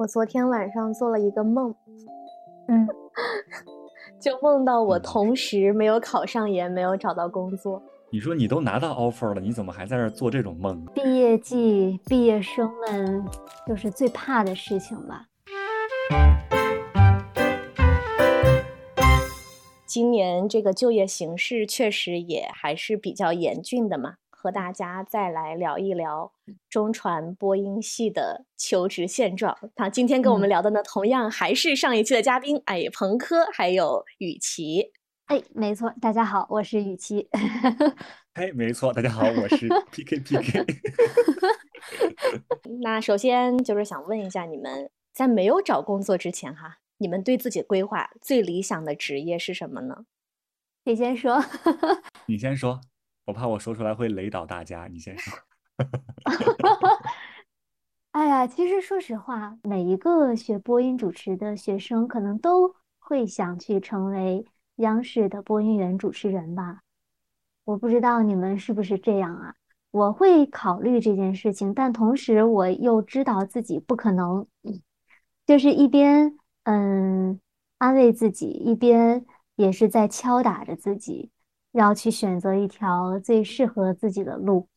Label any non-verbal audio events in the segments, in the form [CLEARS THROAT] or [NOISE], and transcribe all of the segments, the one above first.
我昨天晚上做了一个梦，嗯，[LAUGHS] 就梦到我同时没有考上研，没有找到工作。你说你都拿到 offer 了，你怎么还在这儿做这种梦？毕业季，毕业生们就是最怕的事情吧。今年这个就业形势确实也还是比较严峻的嘛。和大家再来聊一聊中传播音系的求职现状。他今天跟我们聊的呢，同样还是上一期的嘉宾，哎，彭科还有雨琦。哎，没错，大家好，我是雨琦。[LAUGHS] 哎，没错，大家好，我是 PK PK。那首先就是想问一下，你们在没有找工作之前，哈，你们对自己规划最理想的职业是什么呢？你先说？[LAUGHS] 你先说。我怕我说出来会雷倒大家，你先说。[LAUGHS] 哎呀，其实说实话，每一个学播音主持的学生，可能都会想去成为央视的播音员主持人吧。我不知道你们是不是这样啊？我会考虑这件事情，但同时我又知道自己不可能，就是一边嗯安慰自己，一边也是在敲打着自己。要去选择一条最适合自己的路，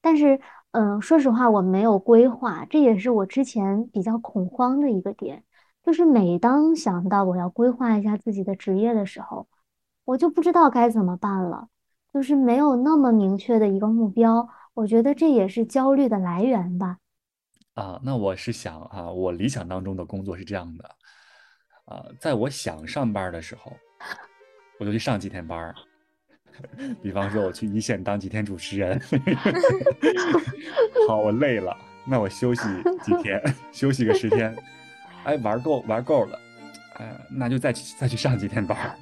但是，嗯，说实话，我没有规划，这也是我之前比较恐慌的一个点。就是每当想到我要规划一下自己的职业的时候，我就不知道该怎么办了，就是没有那么明确的一个目标。我觉得这也是焦虑的来源吧。啊，那我是想啊，我理想当中的工作是这样的，啊，在我想上班的时候，我就去上几天班。[LAUGHS] 比方说，我去一线当几天主持人，[LAUGHS] 好，我累了，那我休息几天，[LAUGHS] 休息个十天，哎，玩够玩够了，哎，那就再去再去上几天班。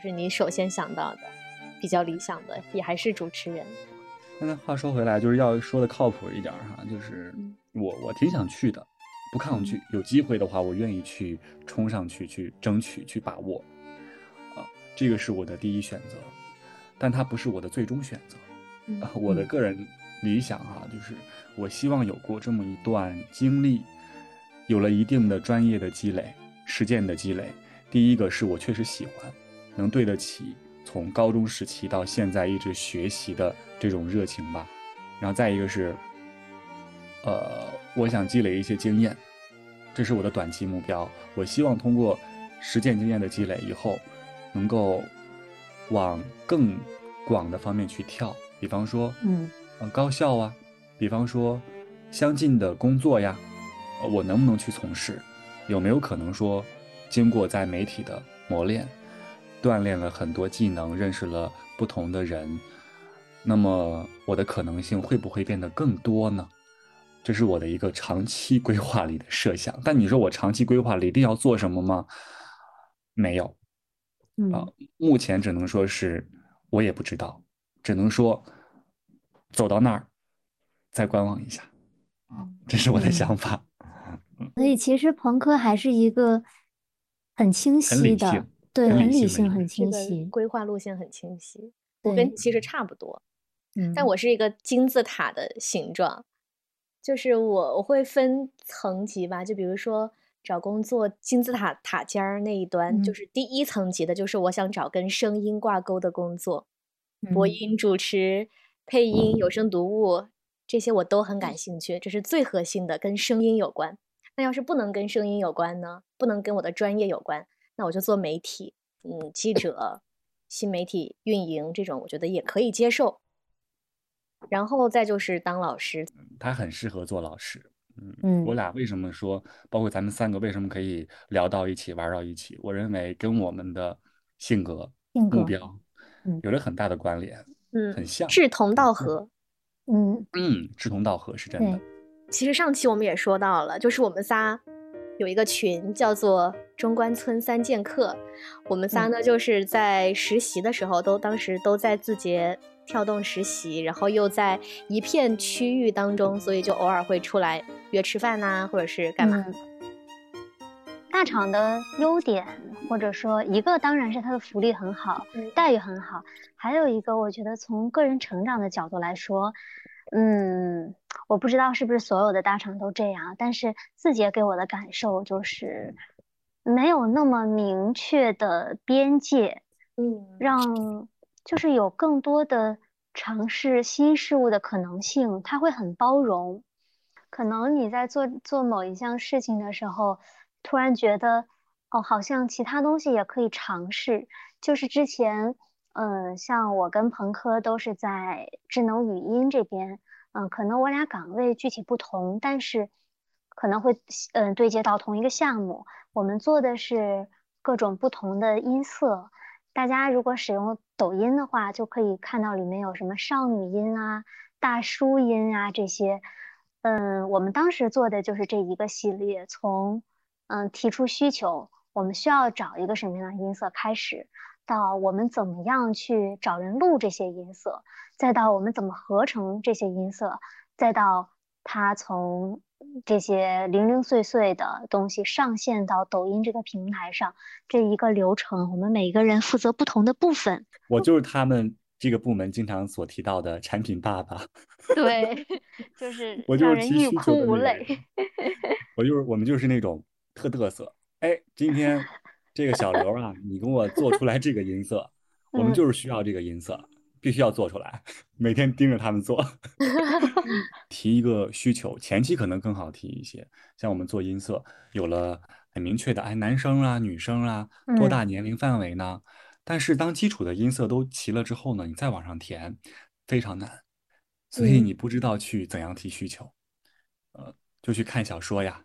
是你首先想到的，比较理想的，也还是主持人。那话说回来，就是要说的靠谱一点哈，就是我我挺想去的，不抗拒，有机会的话，我愿意去冲上去，去争取，去把握，啊，这个是我的第一选择。但它不是我的最终选择，我的个人理想哈，就是我希望有过这么一段经历，有了一定的专业的积累、实践的积累。第一个是我确实喜欢，能对得起从高中时期到现在一直学习的这种热情吧。然后再一个是，呃，我想积累一些经验，这是我的短期目标。我希望通过实践经验的积累以后，能够。往更广的方面去跳，比方说，嗯，高校啊，比方说相近的工作呀，我能不能去从事？有没有可能说，经过在媒体的磨练，锻炼了很多技能，认识了不同的人，那么我的可能性会不会变得更多呢？这是我的一个长期规划里的设想。但你说我长期规划里一定要做什么吗？没有。啊，目前只能说是我也不知道，只能说走到那儿再观望一下，啊，这是我的想法。所以其实朋克还是一个很清晰的，对，很理性，很清晰，规划路线很清晰。我跟其实差不多，嗯但我是一个金字塔的形状，就是我我会分层级吧，就比如说。找工作金字塔塔尖儿那一端，就是第一层级的，就是我想找跟声音挂钩的工作，播音主持、配音、有声读物这些我都很感兴趣，这是最核心的，跟声音有关。那要是不能跟声音有关呢？不能跟我的专业有关，那我就做媒体，嗯，记者、新媒体运营这种，我觉得也可以接受。然后再就是当老师，他很适合做老师。嗯，我俩为什么说，包括咱们三个为什么可以聊到一起、玩到一起？我认为跟我们的性格、目标，有着很大的关联，嗯，很像，志同道合，嗯嗯，志同道合是真的。其实上期我们也说到了，就是我们仨有一个群叫做中关村三剑客，我们仨呢就是在实习的时候都当时都在字节。跳动实习，然后又在一片区域当中，所以就偶尔会出来约吃饭呐，或者是干嘛。大厂的优点，或者说一个当然是它的福利很好，待遇很好。还有一个，我觉得从个人成长的角度来说，嗯，我不知道是不是所有的大厂都这样，但是字节给我的感受就是没有那么明确的边界，嗯，让就是有更多的尝试新事物的可能性，它会很包容。可能你在做做某一项事情的时候，突然觉得哦，好像其他东西也可以尝试。就是之前，嗯，像我跟彭科都是在智能语音这边，嗯，可能我俩岗位具体不同，但是可能会嗯对接到同一个项目。我们做的是各种不同的音色。大家如果使用抖音的话，就可以看到里面有什么少女音啊、大叔音啊这些。嗯，我们当时做的就是这一个系列，从嗯提出需求，我们需要找一个什么样的音色开始，到我们怎么样去找人录这些音色，再到我们怎么合成这些音色，再到它从这些零零碎碎的东西上线到抖音这个平台上，这一个流程，我们每一个人负责不同的部分。我就是他们。这个部门经常所提到的产品爸爸，对，[LAUGHS] 就是我就是提欲哭无泪。我就是我们就是那种特嘚瑟。哎，今天这个小刘啊，你给我做出来这个音色，我们就是需要这个音色，必须要做出来。[LAUGHS] 每天盯着他们做，[LAUGHS] 提一个需求，前期可能更好提一些。像我们做音色，有了很明确的，哎，男生啊，女生啊，多大年龄范围呢？但是当基础的音色都齐了之后呢，你再往上填非常难，所以你不知道去怎样提需求，呃，就去看小说呀，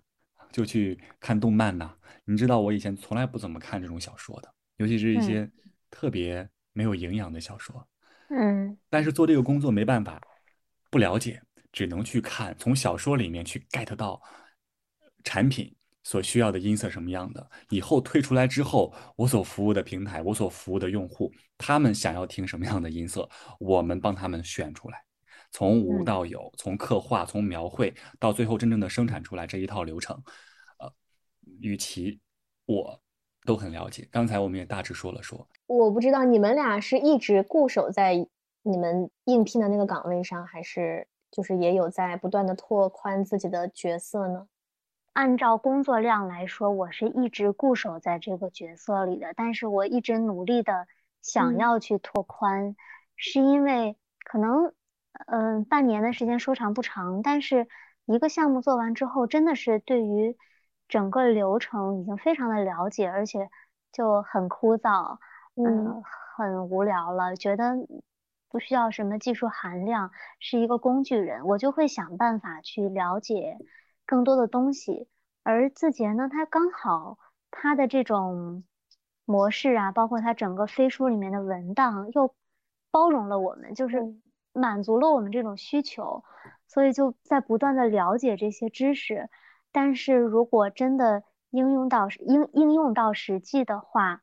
就去看动漫呐。你知道我以前从来不怎么看这种小说的，尤其是一些特别没有营养的小说。嗯。但是做这个工作没办法，不了解，只能去看，从小说里面去 get 到产品。所需要的音色什么样的？以后退出来之后，我所服务的平台，我所服务的用户，他们想要听什么样的音色，我们帮他们选出来，从无到有，从刻画，从描绘到最后真正的生产出来这一套流程，呃，与其我都很了解。刚才我们也大致说了说，我不知道你们俩是一直固守在你们应聘的那个岗位上，还是就是也有在不断的拓宽自己的角色呢？按照工作量来说，我是一直固守在这个角色里的，但是我一直努力的想要去拓宽，是因为可能，嗯，半年的时间说长不长，但是一个项目做完之后，真的是对于整个流程已经非常的了解，而且就很枯燥，嗯，很无聊了，觉得不需要什么技术含量，是一个工具人，我就会想办法去了解。更多的东西，而字节呢，它刚好它的这种模式啊，包括它整个飞书里面的文档，又包容了我们，就是满足了我们这种需求，所以就在不断的了解这些知识。但是如果真的应用到应应用到实际的话，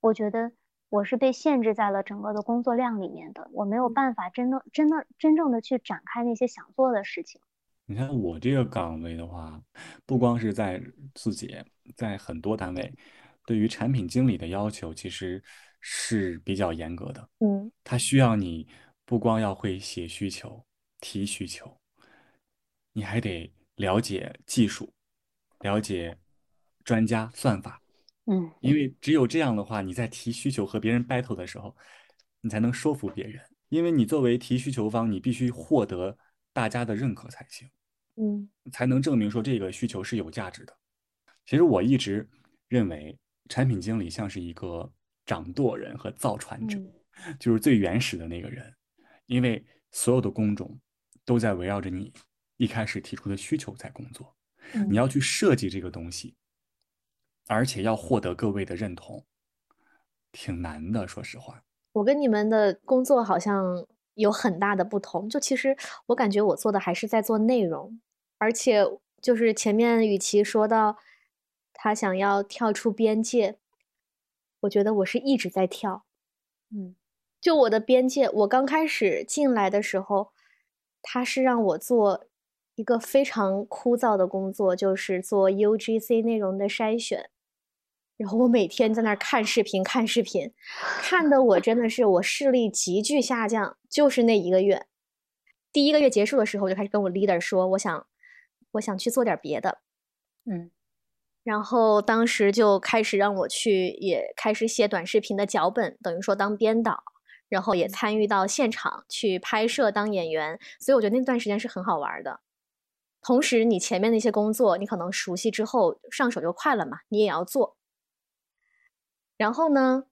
我觉得我是被限制在了整个的工作量里面的，我没有办法真的真的真正的去展开那些想做的事情。你看我这个岗位的话，不光是在自己，在很多单位，对于产品经理的要求其实是比较严格的。嗯，他需要你不光要会写需求、提需求，你还得了解技术，了解专家算法。嗯，因为只有这样的话，你在提需求和别人 battle 的时候，你才能说服别人。因为你作为提需求方，你必须获得大家的认可才行。嗯，才能证明说这个需求是有价值的。其实我一直认为，产品经理像是一个掌舵人和造船者，就是最原始的那个人，因为所有的工种都在围绕着你一开始提出的需求在工作。你要去设计这个东西，而且要获得各位的认同，挺难的。说实话，我跟你们的工作好像。有很大的不同，就其实我感觉我做的还是在做内容，而且就是前面与其说到他想要跳出边界，我觉得我是一直在跳，嗯，就我的边界，我刚开始进来的时候，他是让我做一个非常枯燥的工作，就是做 UGC 内容的筛选。然后我每天在那儿看视频，看视频，看的我真的是我视力急剧下降，就是那一个月。第一个月结束的时候，我就开始跟我 leader 说，我想，我想去做点别的，嗯，然后当时就开始让我去，也开始写短视频的脚本，等于说当编导，然后也参与到现场去拍摄当演员，所以我觉得那段时间是很好玩的。同时，你前面那些工作，你可能熟悉之后上手就快了嘛，你也要做。然后呢，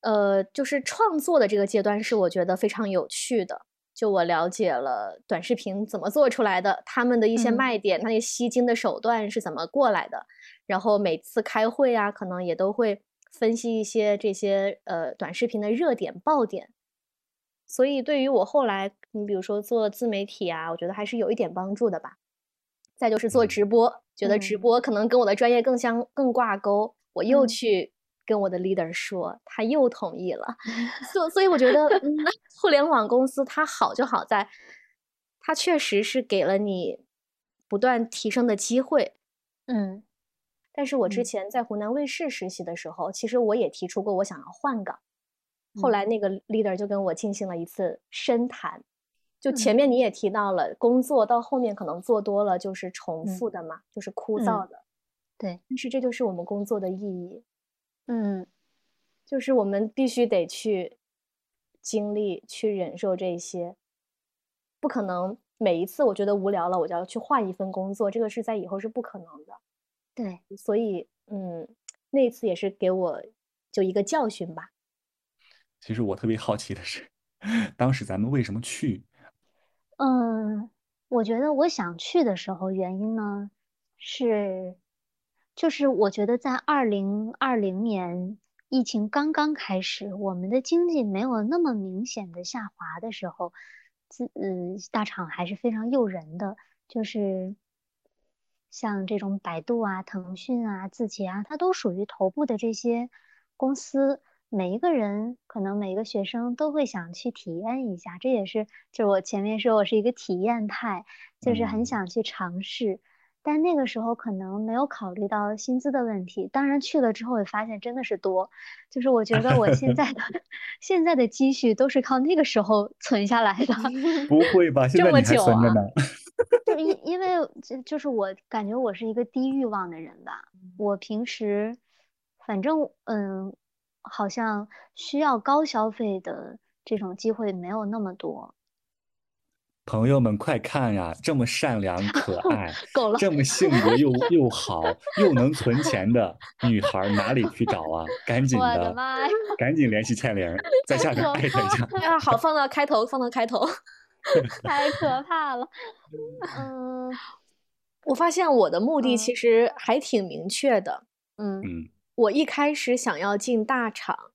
呃，就是创作的这个阶段是我觉得非常有趣的。就我了解了短视频怎么做出来的，他们的一些卖点，那些吸金的手段是怎么过来的。然后每次开会啊，可能也都会分析一些这些呃短视频的热点爆点。所以对于我后来，你比如说做自媒体啊，我觉得还是有一点帮助的吧。再就是做直播，觉得直播可能跟我的专业更相更挂钩，我又去跟我的 leader 说，他又同意了。[LAUGHS] 所所以我觉得，[LAUGHS] 互联网公司它好就好在，它确实是给了你不断提升的机会。嗯，但是我之前在湖南卫视实习的时候，其实我也提出过我想要换岗。后来那个 leader 就跟我进行了一次深谈，就前面你也提到了，工作到后面可能做多了就是重复的嘛，就是枯燥的，对。但是这就是我们工作的意义，嗯，就是我们必须得去经历、去忍受这些，不可能每一次我觉得无聊了，我就要去换一份工作，这个是在以后是不可能的，对。所以，嗯，那次也是给我就一个教训吧。其实我特别好奇的是，[LAUGHS] 当时咱们为什么去？嗯，我觉得我想去的时候，原因呢是，就是我觉得在二零二零年疫情刚刚开始，我们的经济没有那么明显的下滑的时候，自嗯大厂还是非常诱人的，就是像这种百度啊、腾讯啊、字节啊，它都属于头部的这些公司。每一个人可能每一个学生都会想去体验一下，这也是就我前面说我是一个体验派，就是很想去尝试。但那个时候可能没有考虑到薪资的问题，当然去了之后也发现真的是多，就是我觉得我现在的 [LAUGHS] 现在的积蓄都是靠那个时候存下来的。[LAUGHS] [LAUGHS] 不会吧？现在你还存着呢？就因因为就就是我感觉我是一个低欲望的人吧，我平时反正嗯。好像需要高消费的这种机会没有那么多。朋友们，快看呀！这么善良 [LAUGHS] 可爱，够了，这么性格又又好，又能存钱的女孩哪里去找啊？赶紧的，赶紧联系倩玲，在下面艾特一下。啊，好，放到开头，放到开头。[LAUGHS] 太可怕了。嗯，我发现我的目的其实还挺明确的。嗯嗯。我一开始想要进大厂，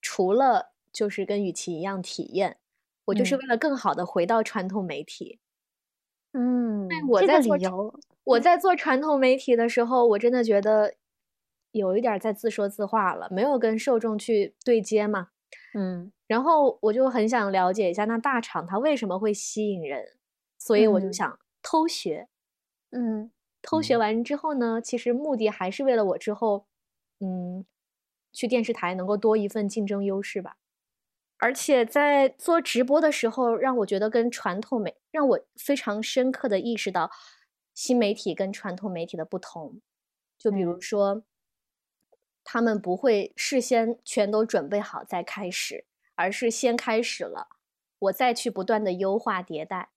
除了就是跟雨琦一样体验，我就是为了更好的回到传统媒体。嗯，我在做游，我在做传统媒体的时候，我真的觉得有一点在自说自话了，没有跟受众去对接嘛。嗯，然后我就很想了解一下，那大厂它为什么会吸引人？所以我就想偷学。嗯，偷学完之后呢，其实目的还是为了我之后。嗯，去电视台能够多一份竞争优势吧。而且在做直播的时候，让我觉得跟传统媒让我非常深刻的意识到新媒体跟传统媒体的不同。就比如说，他们不会事先全都准备好再开始，而是先开始了，我再去不断的优化迭代。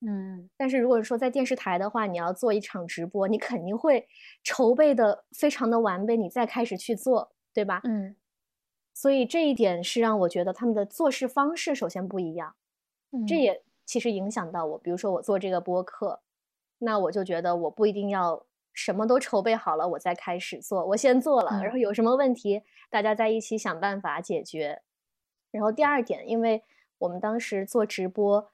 嗯，但是如果说在电视台的话，你要做一场直播，你肯定会筹备的非常的完备，你再开始去做，对吧？嗯，所以这一点是让我觉得他们的做事方式首先不一样，这也其实影响到我。比如说我做这个播客，那我就觉得我不一定要什么都筹备好了我再开始做，我先做了，然后有什么问题大家在一起想办法解决。然后第二点，因为我们当时做直播。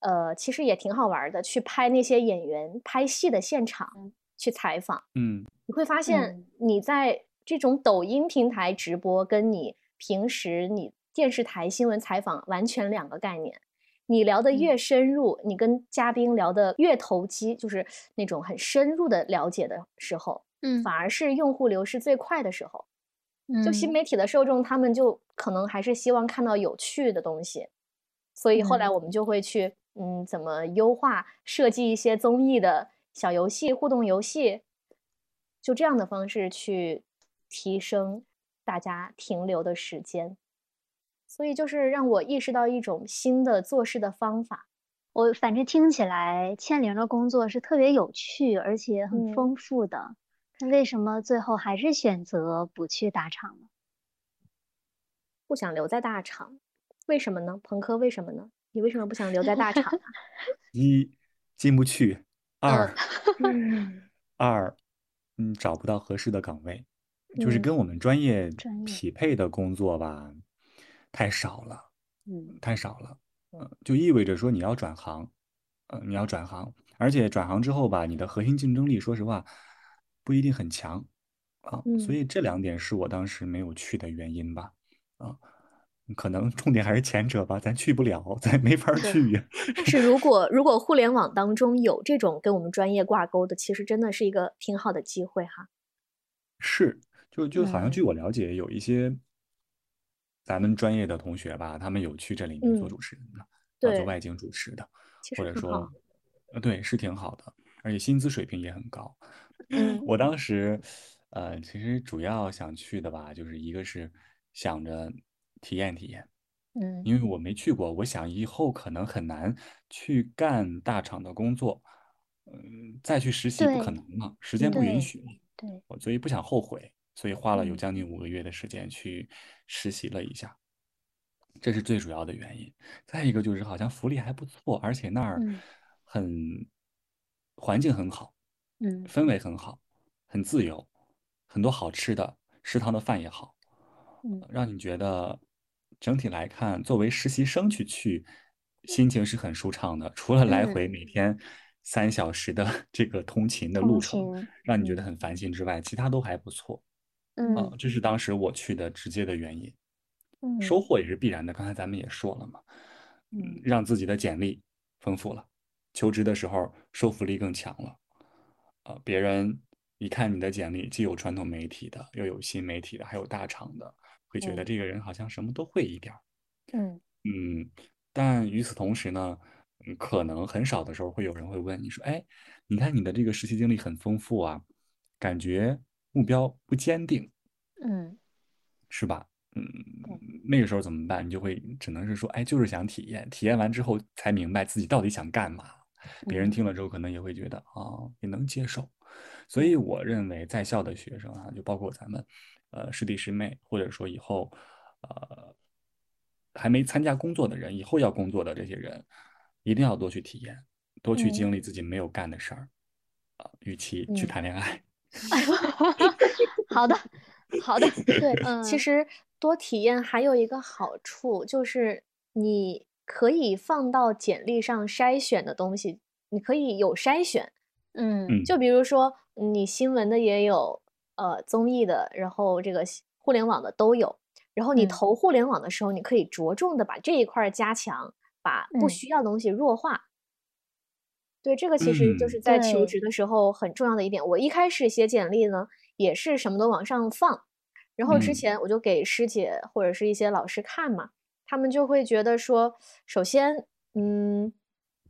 呃，其实也挺好玩的，去拍那些演员拍戏的现场，去采访。嗯，你会发现你在这种抖音平台直播，跟你平时你电视台新闻采访完全两个概念。你聊得越深入，你跟嘉宾聊得越投机，就是那种很深入的了解的时候，嗯，反而是用户流失最快的时候。嗯，就新媒体的受众，他们就可能还是希望看到有趣的东西，所以后来我们就会去。嗯，怎么优化设计一些综艺的小游戏、互动游戏，就这样的方式去提升大家停留的时间。所以就是让我意识到一种新的做事的方法。我反正听起来倩玲的工作是特别有趣，而且很丰富的。那为什么最后还是选择不去大厂呢？不想留在大厂，为什么呢？朋克为什么呢？你为什么不想留在大厂？[LAUGHS] 一进不去，二 [LAUGHS] 二嗯找不到合适的岗位，就是跟我们专业匹配的工作吧。太少了，嗯，太少了，嗯，就意味着说你要转行，呃，你要转行，而且转行之后吧，你的核心竞争力，说实话，不一定很强，啊，所以这两点是我当时没有去的原因吧，啊，可能重点还是前者吧，咱去不了，咱没法去。[LAUGHS] 但是如果如果互联网当中有这种跟我们专业挂钩的，其实真的是一个挺好的机会哈。是，就就好像据我了解，有一些。咱们专业的同学吧，他们有去这里面做主持人的，做外景主持的，或者说，呃，对，是挺好的，而且薪资水平也很高。嗯，我当时，呃，其实主要想去的吧，就是一个是想着体验体验，嗯，因为我没去过，我想以后可能很难去干大厂的工作，嗯，再去实习不可能了，时间不允许，对，我所以不想后悔。所以花了有将近五个月的时间去实习了一下，这是最主要的原因。再一个就是好像福利还不错，而且那儿很环境很好，嗯，氛围很好，很自由，很多好吃的，食堂的饭也好，嗯，让你觉得整体来看，作为实习生去去，心情是很舒畅的。除了来回每天三小时的这个通勤的路程让你觉得很烦心之外，其他都还不错。嗯，这是当时我去的直接的原因，嗯，收获也是必然的。刚才咱们也说了嘛，嗯，让自己的简历丰富了，求职的时候说服力更强了，啊，别人一看你的简历，既有传统媒体的，又有新媒体的，还有大厂的，会觉得这个人好像什么都会一点儿，嗯嗯，但与此同时呢，可能很少的时候会有人会问你说，哎，你看你的这个实习经历很丰富啊，感觉。目标不坚定，嗯，是吧？嗯，那个时候怎么办？你就会只能是说，哎，就是想体验，体验完之后才明白自己到底想干嘛。别人听了之后可能也会觉得啊，也能接受。所以我认为在校的学生啊，就包括咱们，呃，师弟师妹，或者说以后，呃，还没参加工作的人，以后要工作的这些人，一定要多去体验，多去经历自己没有干的事儿，啊，与其去谈恋爱。[LAUGHS] [LAUGHS] 好的，好的，对，[LAUGHS] 其实多体验还有一个好处，就是你可以放到简历上筛选的东西，你可以有筛选，嗯，就比如说你新闻的也有，呃，综艺的，然后这个互联网的都有，然后你投互联网的时候，你可以着重的把这一块加强，把不需要的东西弱化。对，这个其实就是在求职的时候很重要的一点。我一开始写简历呢，也是什么都往上放，然后之前我就给师姐或者是一些老师看嘛，他们就会觉得说，首先，嗯，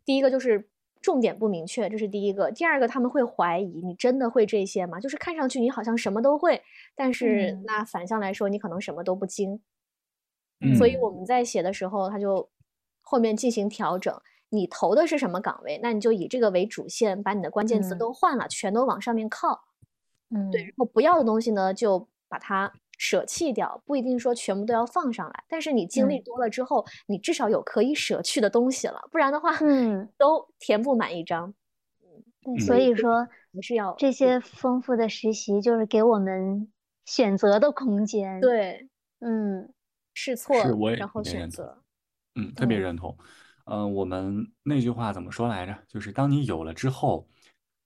第一个就是重点不明确，这是第一个；第二个，他们会怀疑你真的会这些吗？就是看上去你好像什么都会，但是那反向来说，你可能什么都不精。所以我们在写的时候，他就后面进行调整。你投的是什么岗位？那你就以这个为主线，把你的关键词都换了，全都往上面靠。嗯，对。然后不要的东西呢，就把它舍弃掉，不一定说全部都要放上来。但是你经历多了之后，你至少有可以舍去的东西了，不然的话，嗯，[LAUGHS] 都填不满一张。嗯，所以说还是要这些丰富的实习，就是给我们选择的空间。对，嗯，试错，然后选择。嗯，特别认同。嗯，我们那句话怎么说来着？就是当你有了之后，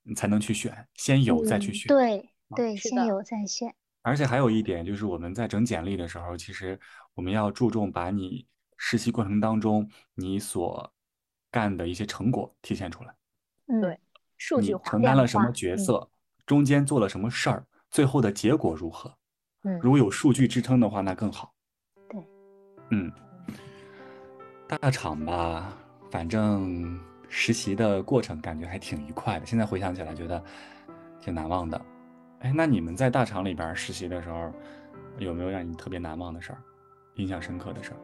你才能去选，先有再去选。对对，先有再选。而且还有一点就是，我们在整简历的时候，其实我们要注重把你实习过程当中你所干的一些成果体现出来。嗯，对，数据化，承担了什么角色，中间做了什么事儿，最后的结果如何？嗯，如果有数据支撑的话，那更好。对，嗯。大厂吧，反正实习的过程感觉还挺愉快的，现在回想起来觉得挺难忘的。哎，那你们在大厂里边实习的时候，有没有让你特别难忘的事儿，印象深刻的事儿？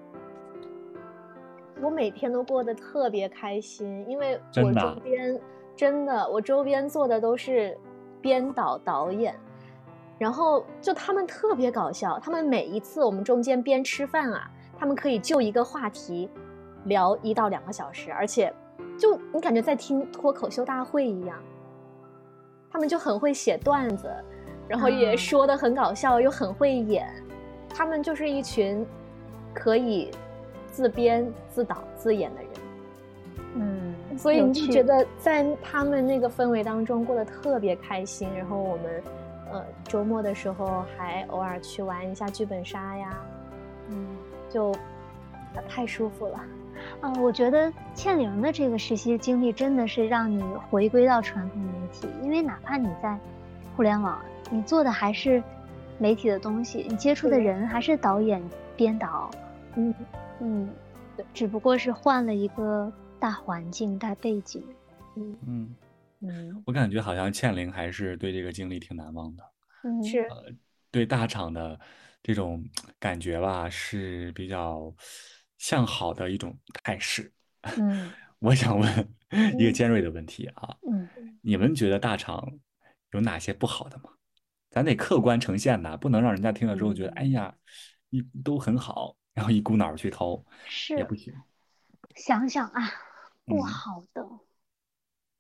我每天都过得特别开心，因为我周边真的，我周边做的都是编导导演，然后就他们特别搞笑，他们每一次我们中间边吃饭啊，他们可以就一个话题。聊一到两个小时，而且，就你感觉在听脱口秀大会一样。他们就很会写段子，然后也说的很搞笑，又很会演。他们就是一群可以自编自导自演的人。嗯，所以你就觉得在他们那个氛围当中过得特别开心。然后我们，呃，周末的时候还偶尔去玩一下剧本杀呀。嗯，就太舒服了。嗯，我觉得倩玲的这个实习经历真的是让你回归到传统媒体，因为哪怕你在互联网，你做的还是媒体的东西，你接触的人还是导演、编导，嗯嗯，只不过是换了一个大环境、大背景。嗯嗯嗯，我感觉好像倩玲还是对这个经历挺难忘的。嗯，是，对大厂的这种感觉吧，是比较。向好的一种态势。嗯，我想问一个尖锐的问题啊。嗯，你们觉得大厂有哪些不好的吗？咱得客观呈现呐，不能让人家听了之后觉得，哎呀，一都很好，然后一股脑去投，是也不行。想想啊，不好的，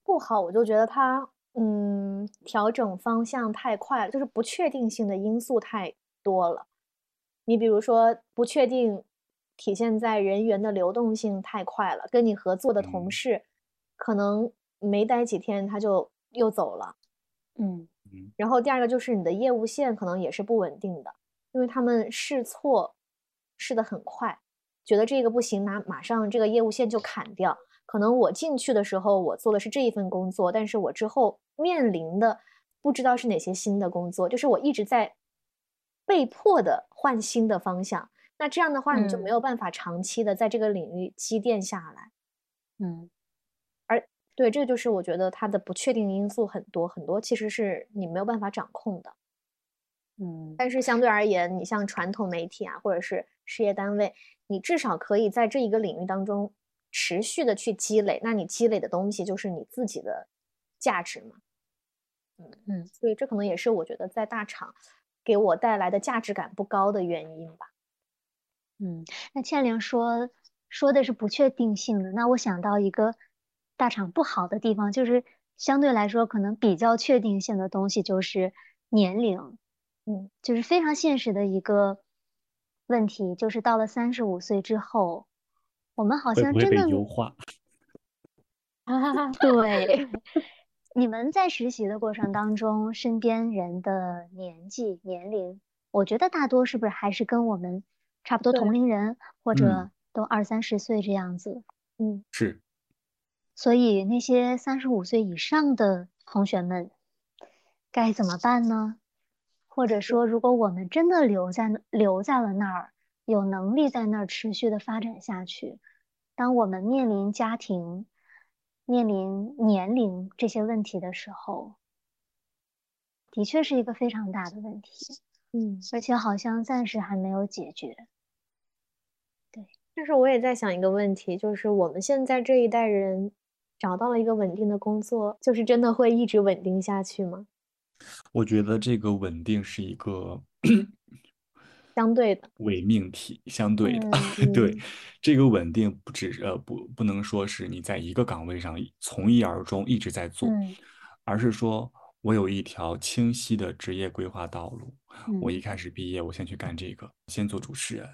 不好，我就觉得他，嗯，调整方向太快了，就是不确定性的因素太多了。你比如说，不确定。体现在人员的流动性太快了，跟你合作的同事，可能没待几天他就又走了，嗯嗯。然后第二个就是你的业务线可能也是不稳定的，因为他们试错试的很快，觉得这个不行，马马上这个业务线就砍掉。可能我进去的时候我做的是这一份工作，但是我之后面临的不知道是哪些新的工作，就是我一直在被迫的换新的方向。那这样的话，你就没有办法长期的在这个领域积淀下来，嗯，而对，这个就是我觉得它的不确定因素很多很多，其实是你没有办法掌控的，嗯。但是相对而言，你像传统媒体啊，或者是事业单位，你至少可以在这一个领域当中持续的去积累，那你积累的东西就是你自己的价值嘛，嗯嗯。所以这可能也是我觉得在大厂给我带来的价值感不高的原因吧。嗯，那倩玲说说的是不确定性的，那我想到一个大厂不好的地方，就是相对来说可能比较确定性的东西就是年龄，嗯，就是非常现实的一个问题，就是到了三十五岁之后，我们好像真的优化，[LAUGHS] 对，[LAUGHS] 你们在实习的过程当中，身边人的年纪年龄，我觉得大多是不是还是跟我们。差不多同龄人，或者都二三十岁这样子，嗯，是。所以那些三十五岁以上的同学们该怎么办呢？或者说，如果我们真的留在留在了那儿，有能力在那儿持续的发展下去，当我们面临家庭、面临年龄这些问题的时候，的确是一个非常大的问题。嗯，而且好像暂时还没有解决。对，但是我也在想一个问题，就是我们现在这一代人找到了一个稳定的工作，就是真的会一直稳定下去吗？我觉得这个稳定是一个 [CLEARS THROAT] 相对的伪命题，相对的。[LAUGHS] 对，这个稳定不只呃不不能说是你在一个岗位上从一而终一直在做，而是说。我有一条清晰的职业规划道路。我一开始毕业，我先去干这个，先做主持人。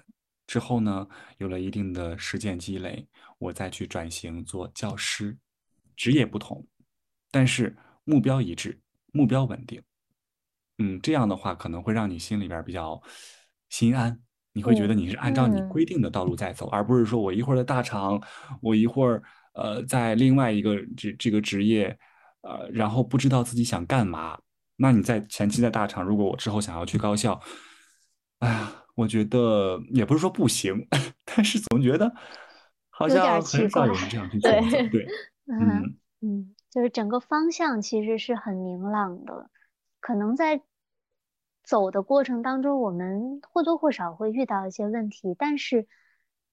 之后呢，有了一定的实践积累，我再去转型做教师。职业不同，但是目标一致，目标稳定。嗯，这样的话可能会让你心里边比较心安。你会觉得你是按照你规定的道路在走，而不是说我一会儿在大厂，我一会儿呃在另外一个这这个职业。呃，然后不知道自己想干嘛。那你在前期在大厂，如果我之后想要去高校，哎呀，我觉得也不是说不行，[LAUGHS] 但是总觉得好像很少有人这样去 [LAUGHS] 选择，对，嗯嗯，就是整个方向其实是很明朗的，可能在走的过程当中，我们或多或少会遇到一些问题，但是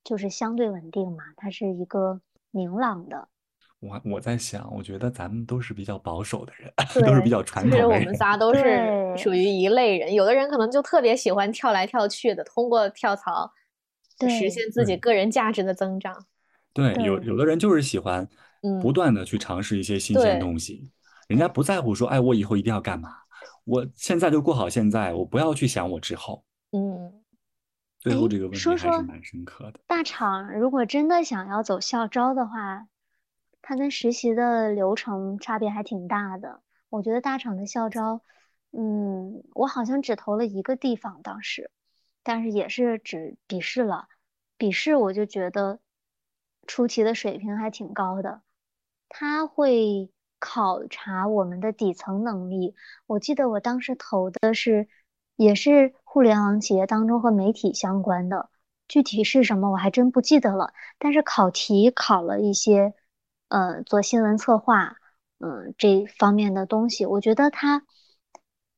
就是相对稳定嘛，它是一个明朗的。我我在想，我觉得咱们都是比较保守的人，[LAUGHS] 都是比较传统的人。我们仨都是属于一类人。有的人可能就特别喜欢跳来跳去的，通过跳槽实现自己个人价值的增长。对，有有的人就是喜欢不断的去尝试一些新鲜东西，人家不在乎说，哎，我以后一定要干嘛，我现在就过好现在，我不要去想我之后。嗯，最后这个问题还是蛮深刻的。大厂如果真的想要走校招的话。它跟实习的流程差别还挺大的。我觉得大厂的校招，嗯，我好像只投了一个地方当时，但是也是只笔试了。笔试我就觉得出题的水平还挺高的。他会考察我们的底层能力。我记得我当时投的是，也是互联网企业当中和媒体相关的，具体是什么我还真不记得了。但是考题考了一些。呃，做新闻策划，嗯，这方面的东西，我觉得它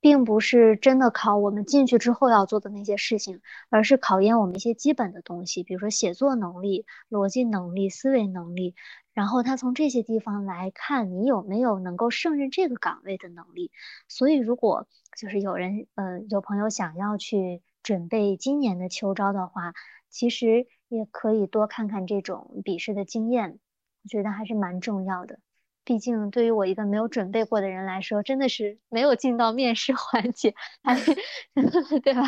并不是真的考我们进去之后要做的那些事情，而是考验我们一些基本的东西，比如说写作能力、逻辑能力、思维能力。然后他从这些地方来看你有没有能够胜任这个岗位的能力。所以，如果就是有人，呃，有朋友想要去准备今年的秋招的话，其实也可以多看看这种笔试的经验。我觉得还是蛮重要的，毕竟对于我一个没有准备过的人来说，真的是没有进到面试 [LAUGHS] 环节，还 [LAUGHS] 对吧？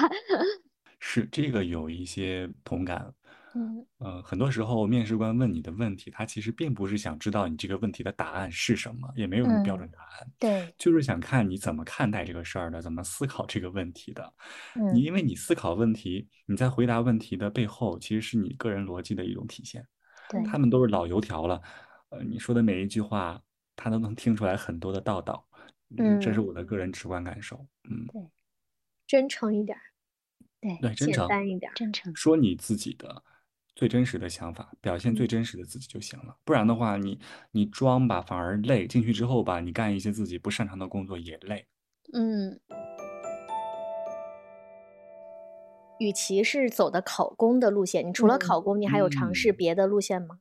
[LAUGHS] 是这个有一些同感。嗯，呃，很多时候面试官问你的问题，他其实并不是想知道你这个问题的答案是什么，也没有什么标准答案。对，就是想看你怎么看待这个事儿的，怎么思考这个问题的。你因为你思考问题，你在回答问题的背后，其实是你个人逻辑的一种体现。他们都是老油条了，呃，你说的每一句话，他都能听出来很多的道道，嗯，这是我的个人直观感受，嗯，对，真诚一点，对对，真诚一点，真诚，说你自己的最真实的想法，表现最真实的自己就行了，不然的话，你你装吧反而累，进去之后吧，你干一些自己不擅长的工作也累，嗯。与其是走的考公的路线，你除了考公，你还有尝试别的路线吗？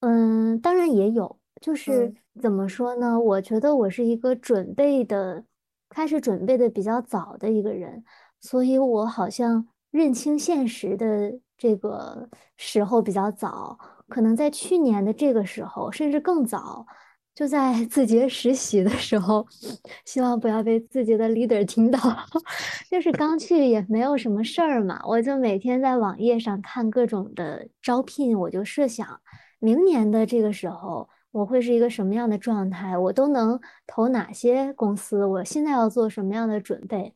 嗯，当然也有。就是怎么说呢？我觉得我是一个准备的，开始准备的比较早的一个人，所以我好像认清现实的这个时候比较早，可能在去年的这个时候，甚至更早。就在字节实习的时候，[LAUGHS] 希望不要被字节的 leader 听到。[LAUGHS] 就是刚去也没有什么事儿嘛，我就每天在网页上看各种的招聘，我就设想明年的这个时候我会是一个什么样的状态，我都能投哪些公司，我现在要做什么样的准备。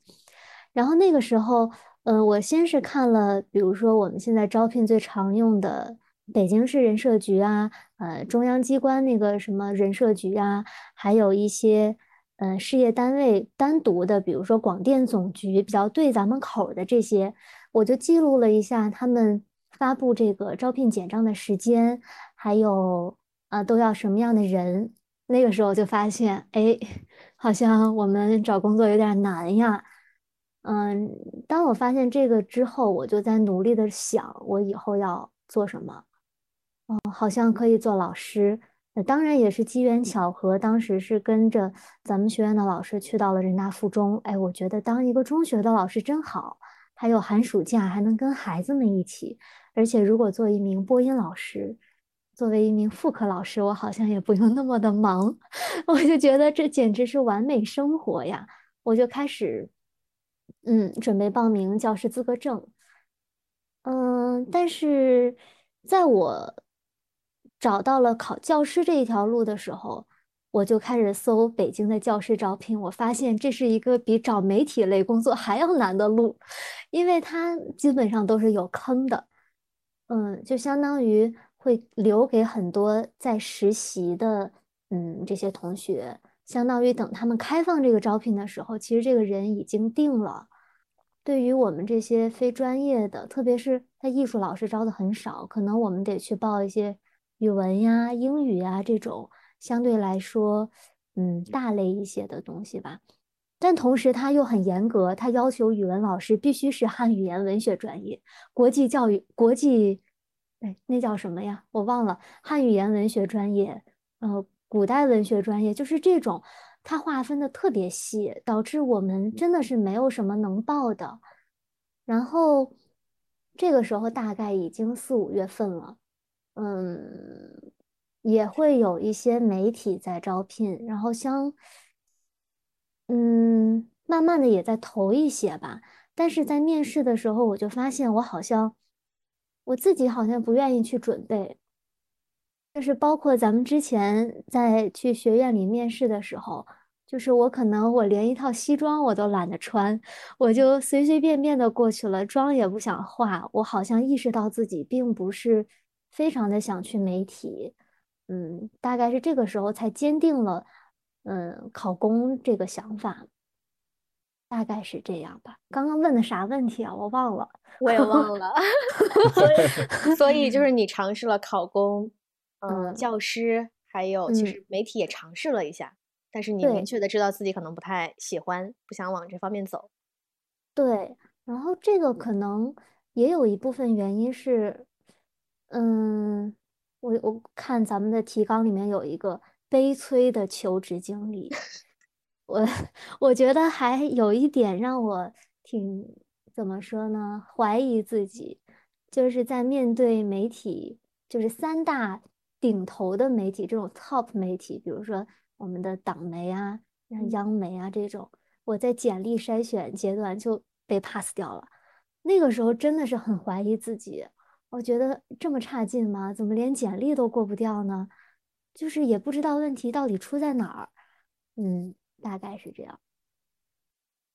然后那个时候，嗯，我先是看了，比如说我们现在招聘最常用的。北京市人社局啊，呃，中央机关那个什么人社局啊，还有一些呃事业单位单独的，比如说广电总局比较对咱们口的这些，我就记录了一下他们发布这个招聘简章的时间，还有啊都要什么样的人。那个时候就发现，哎，好像我们找工作有点难呀。嗯，当我发现这个之后，我就在努力的想，我以后要做什么。哦，好像可以做老师，那当然也是机缘巧合。当时是跟着咱们学院的老师去到了人大附中。哎，我觉得当一个中学的老师真好，还有寒暑假还能跟孩子们一起。而且如果做一名播音老师，作为一名副科老师，我好像也不用那么的忙。[LAUGHS] 我就觉得这简直是完美生活呀！我就开始，嗯，准备报名教师资格证。嗯，但是在我。找到了考教师这一条路的时候，我就开始搜北京的教师招聘。我发现这是一个比找媒体类工作还要难的路，因为它基本上都是有坑的。嗯，就相当于会留给很多在实习的，嗯，这些同学，相当于等他们开放这个招聘的时候，其实这个人已经定了。对于我们这些非专业的，特别是他艺术老师招的很少，可能我们得去报一些语文呀、英语呀这种相对来说，嗯，大类一些的东西吧。但同时它又很严格，它要求语文老师必须是汉语言文学专业、国际教育、国际，哎，那叫什么呀？我忘了，汉语言文学专业，呃，古代文学专业，就是这种，它划分的特别细，导致我们真的是没有什么能报的。然后这个时候大概已经四五月份了，嗯，也会有一些媒体在招聘，然后像。嗯，慢慢的也在投一些吧，但是在面试的时候，我就发现我好像我自己好像不愿意去准备，就是包括咱们之前在去学院里面试的时候，就是我可能我连一套西装我都懒得穿，我就随随便便的过去了，妆也不想化，我好像意识到自己并不是非常的想去媒体，嗯，大概是这个时候才坚定了。嗯，考公这个想法大概是这样吧。刚刚问的啥问题啊？我忘了，我也忘了。[LAUGHS] 所以，所以就是你尝试了考公，嗯，教师，还有其实媒体也尝试了一下，但是你明确的知道自己可能不太喜欢，不想往这方面走。对，然后这个可能也有一部分原因是，嗯，我我看咱们的提纲里面有一个。悲催的求职经历，[LAUGHS] 我我觉得还有一点让我挺怎么说呢？怀疑自己，就是在面对媒体，就是三大顶头的媒体这种 top 媒体，比如说我们的党媒啊、央媒啊这种，我在简历筛选阶段就被 pass 掉了。那个时候真的是很怀疑自己，我觉得这么差劲吗？怎么连简历都过不掉呢？就是也不知道问题到底出在哪儿，嗯，大概是这样。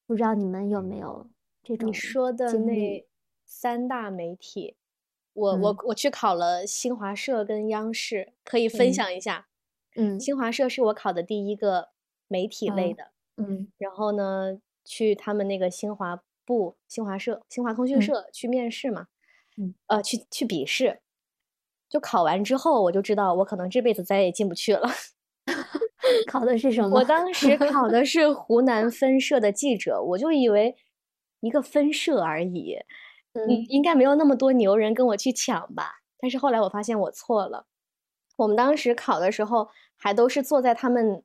不知道你们有没有这种你说的那三大媒体，我我我去考了新华社跟央视，可以分享一下。嗯，新华社是我考的第一个媒体类的，嗯，然后呢，去他们那个新华部、新华社、新华通讯社去面试嘛，嗯，呃，去去笔试。就考完之后，我就知道我可能这辈子再也进不去了。[LAUGHS] 考的是什么？我当时考的是湖南分社的记者，我就以为一个分社而已，嗯，应该没有那么多牛人跟我去抢吧。但是后来我发现我错了。我们当时考的时候，还都是坐在他们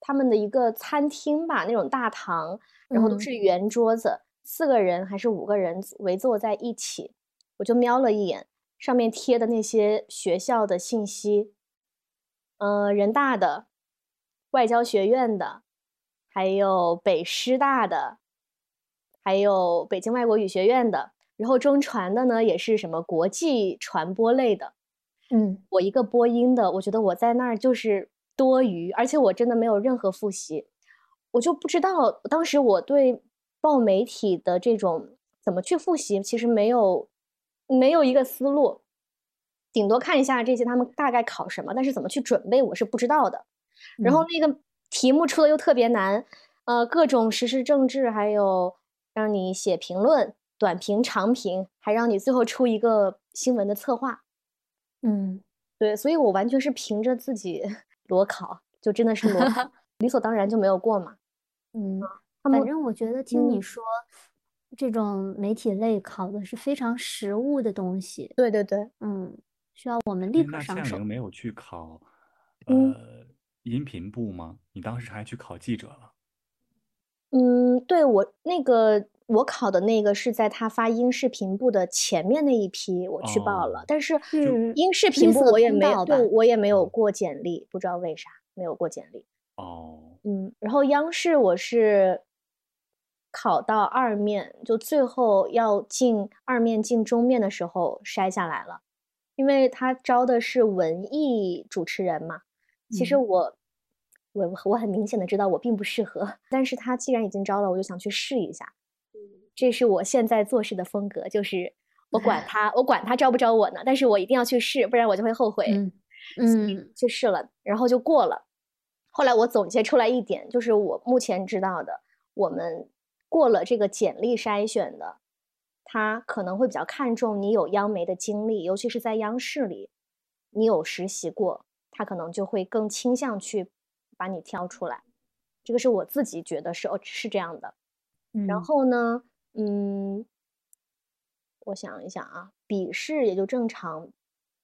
他们的一个餐厅吧，那种大堂，然后都是圆桌子，四个人还是五个人围坐在一起。我就瞄了一眼。上面贴的那些学校的信息，呃，人大的、外交学院的，还有北师大的，还有北京外国语学院的，然后中传的呢也是什么国际传播类的，嗯，我一个播音的，我觉得我在那儿就是多余，而且我真的没有任何复习，我就不知道当时我对报媒体的这种怎么去复习，其实没有。没有一个思路，顶多看一下这些他们大概考什么，但是怎么去准备我是不知道的。然后那个题目出的又特别难，呃，各种时事政治，还有让你写评论，短评、长评，还让你最后出一个新闻的策划。嗯，对，所以我完全是凭着自己 [LAUGHS] 裸考，就真的是裸考，[LAUGHS] 理所当然就没有过嘛。嗯，反正我觉得听你说。这种媒体类考的是非常实务的东西，对对对，嗯，需要我们立刻上手。那没有去考，呃，音频部吗？你当时还去考记者了？嗯，对我那个我考的那个是在他发音视频部的前面那一批，我去报了，但是音视频部我也没有，对我也没有过简历，不知道为啥没有过简历。哦，嗯，然后央视我是。考到二面，就最后要进二面进中面的时候筛下来了，因为他招的是文艺主持人嘛。其实我我我很明显的知道我并不适合，[LAUGHS] 但是他既然已经招了，我就想去试一下。这是我现在做事的风格，就是 [LAUGHS] 我管他，我管他招不招我呢，但是我一定要去试，不然我就会后悔。嗯，去试了，然后就过了。后来我总结出来一点，就是我目前知道的，我们。过了这个简历筛选的，他可能会比较看重你有央媒的经历，尤其是在央视里，你有实习过，他可能就会更倾向去把你挑出来。这个是我自己觉得是哦是这样的。然后呢，嗯，我想一想啊，笔试也就正常，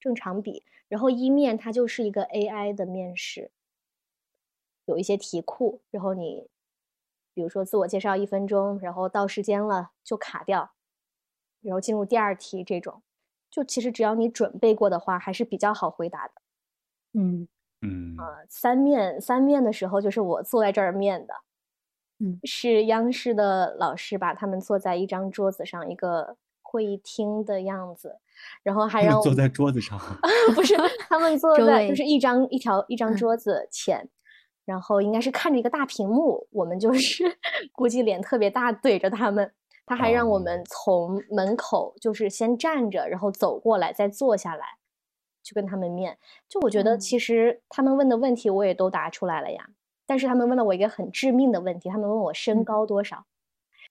正常笔。然后一面它就是一个 AI 的面试，有一些题库，然后你比如说自我介绍一分钟，然后到时间了就卡掉。然后进入第二题，这种。就其实只要你准备过的话，还是比较好回答的。嗯。嗯。啊，三面三面的时候，就是我坐在这儿面的，嗯，是央视的老师把他们坐在一张桌子上，一个会议厅的样子，然后还 [LAUGHS] 让我坐在桌子上，[LAUGHS] 不是他们坐 [LAUGHS] 在就是一张一条一张桌子前，然后应该是看着一个大屏幕，我们就是 [LAUGHS] 估计脸特别大怼着他们。他还让我们从门口就是先站着，然后走过来，再坐下来，去跟他们面。就我觉得，其实他们问的问题我也都答出来了呀。但是他们问了我一个很致命的问题，他们问我身高多少。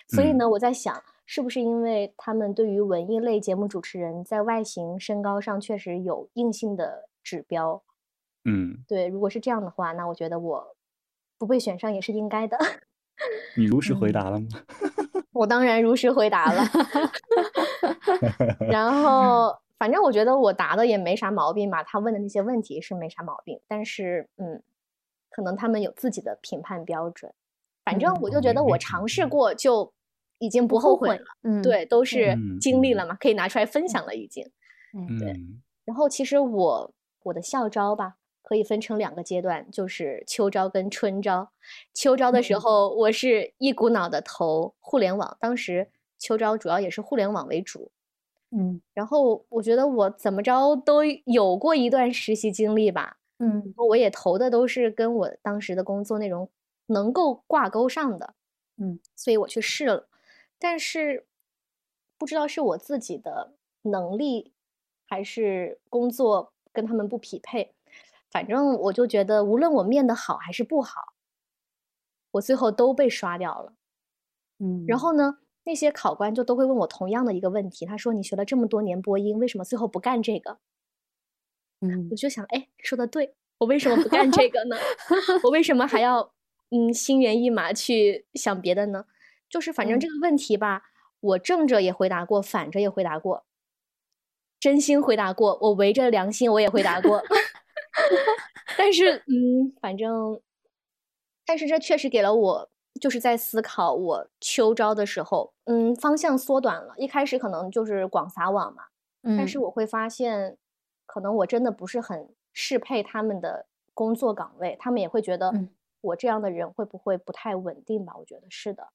所以呢，我在想，是不是因为他们对于文艺类节目主持人在外形身高上确实有硬性的指标？嗯，对。如果是这样的话，那我觉得我不被选上也是应该的。[LAUGHS] 你如实回答了吗？[LAUGHS] 我当然如实回答了，[LAUGHS] 然后反正我觉得我答的也没啥毛病吧。他问的那些问题是没啥毛病，但是嗯，可能他们有自己的评判标准。反正我就觉得我尝试过就已经不后悔了。嗯，对，都是经历了嘛，可以拿出来分享了已经。嗯，对。然后其实我我的校招吧。可以分成两个阶段，就是秋招跟春招。秋招的时候，我是一股脑的投互联网，当时秋招主要也是互联网为主。嗯，然后我觉得我怎么着都有过一段实习经历吧。嗯，我也投的都是跟我当时的工作内容能够挂钩上的。嗯，所以我去试了，但是不知道是我自己的能力，还是工作跟他们不匹配。反正我就觉得，无论我面的好还是不好，我最后都被刷掉了。嗯，然后呢，那些考官就都会问我同样的一个问题，他说：“你学了这么多年播音，为什么最后不干这个？”嗯，我就想，哎，说的对，我为什么不干这个呢？我为什么还 [LAUGHS] 要嗯心猿意马去想别的呢？就是反正这个问题吧，我正着也回答过，反着也回答过，真心回答过，我围着良心我也回答过。[LAUGHS] 但是，嗯，反正，但是这确实给了我，就是在思考我秋招的时候，嗯，方向缩短了。一开始可能就是广撒网嘛，但是我会发现，可能我真的不是很适配他们的工作岗位，他们也会觉得我这样的人会不会不太稳定吧？我觉得是的，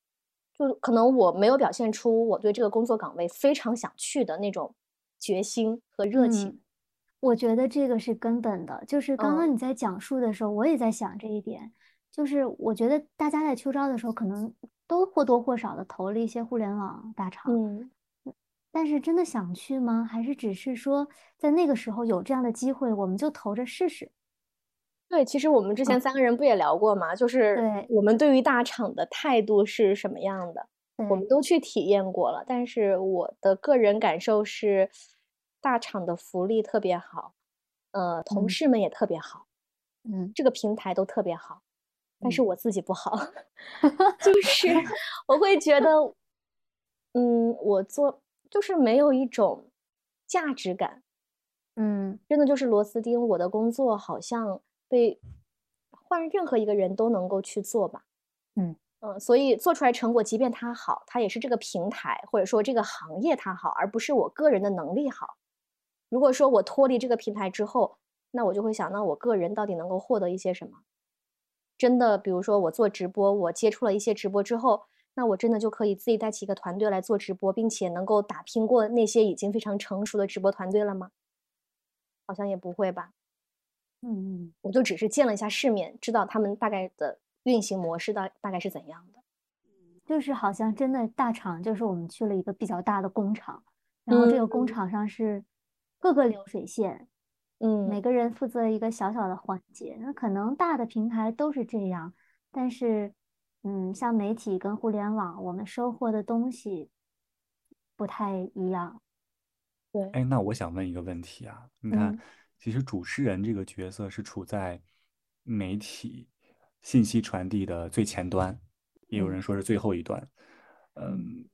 就可能我没有表现出我对这个工作岗位非常想去的那种决心和热情。我觉得这个是根本的，就是刚刚你在讲述的时候，我也在想这一点。就是我觉得大家在秋招的时候，可能都或多或少的投了一些互联网大厂，嗯，但是真的想去吗？还是只是说在那个时候有这样的机会，我们就投着试试？对，其实我们之前三个人不也聊过吗？就是我们对于大厂的态度是什么样的，我们都去体验过了。但是我的个人感受是。大厂的福利特别好，呃，同事们也特别好，嗯，这个平台都特别好，但是我自己不好，[LAUGHS] 就是 [LAUGHS] 我会觉得，嗯，我做就是没有一种价值感，嗯，真的就是螺丝钉，我的工作好像被换任何一个人都能够去做吧，嗯。嗯，所以做出来成果，即便它好，它也是这个平台或者说这个行业它好，而不是我个人的能力好。如果说我脱离这个平台之后，那我就会想，那我个人到底能够获得一些什么？真的，比如说我做直播，我接触了一些直播之后，那我真的就可以自己带起一个团队来做直播，并且能够打拼过那些已经非常成熟的直播团队了吗？好像也不会吧。嗯嗯，我就只是见了一下世面，知道他们大概的运行模式大大概是怎样的。就是好像真的大厂，就是我们去了一个比较大的工厂，然后这个工厂上是。各个流水线，嗯，每个人负责一个小小的环节。那可能大的平台都是这样，但是，嗯，像媒体跟互联网，我们收获的东西不太一样。对，哎，那我想问一个问题啊，你看，其实主持人这个角色是处在媒体信息传递的最前端，也有人说是最后一端。嗯，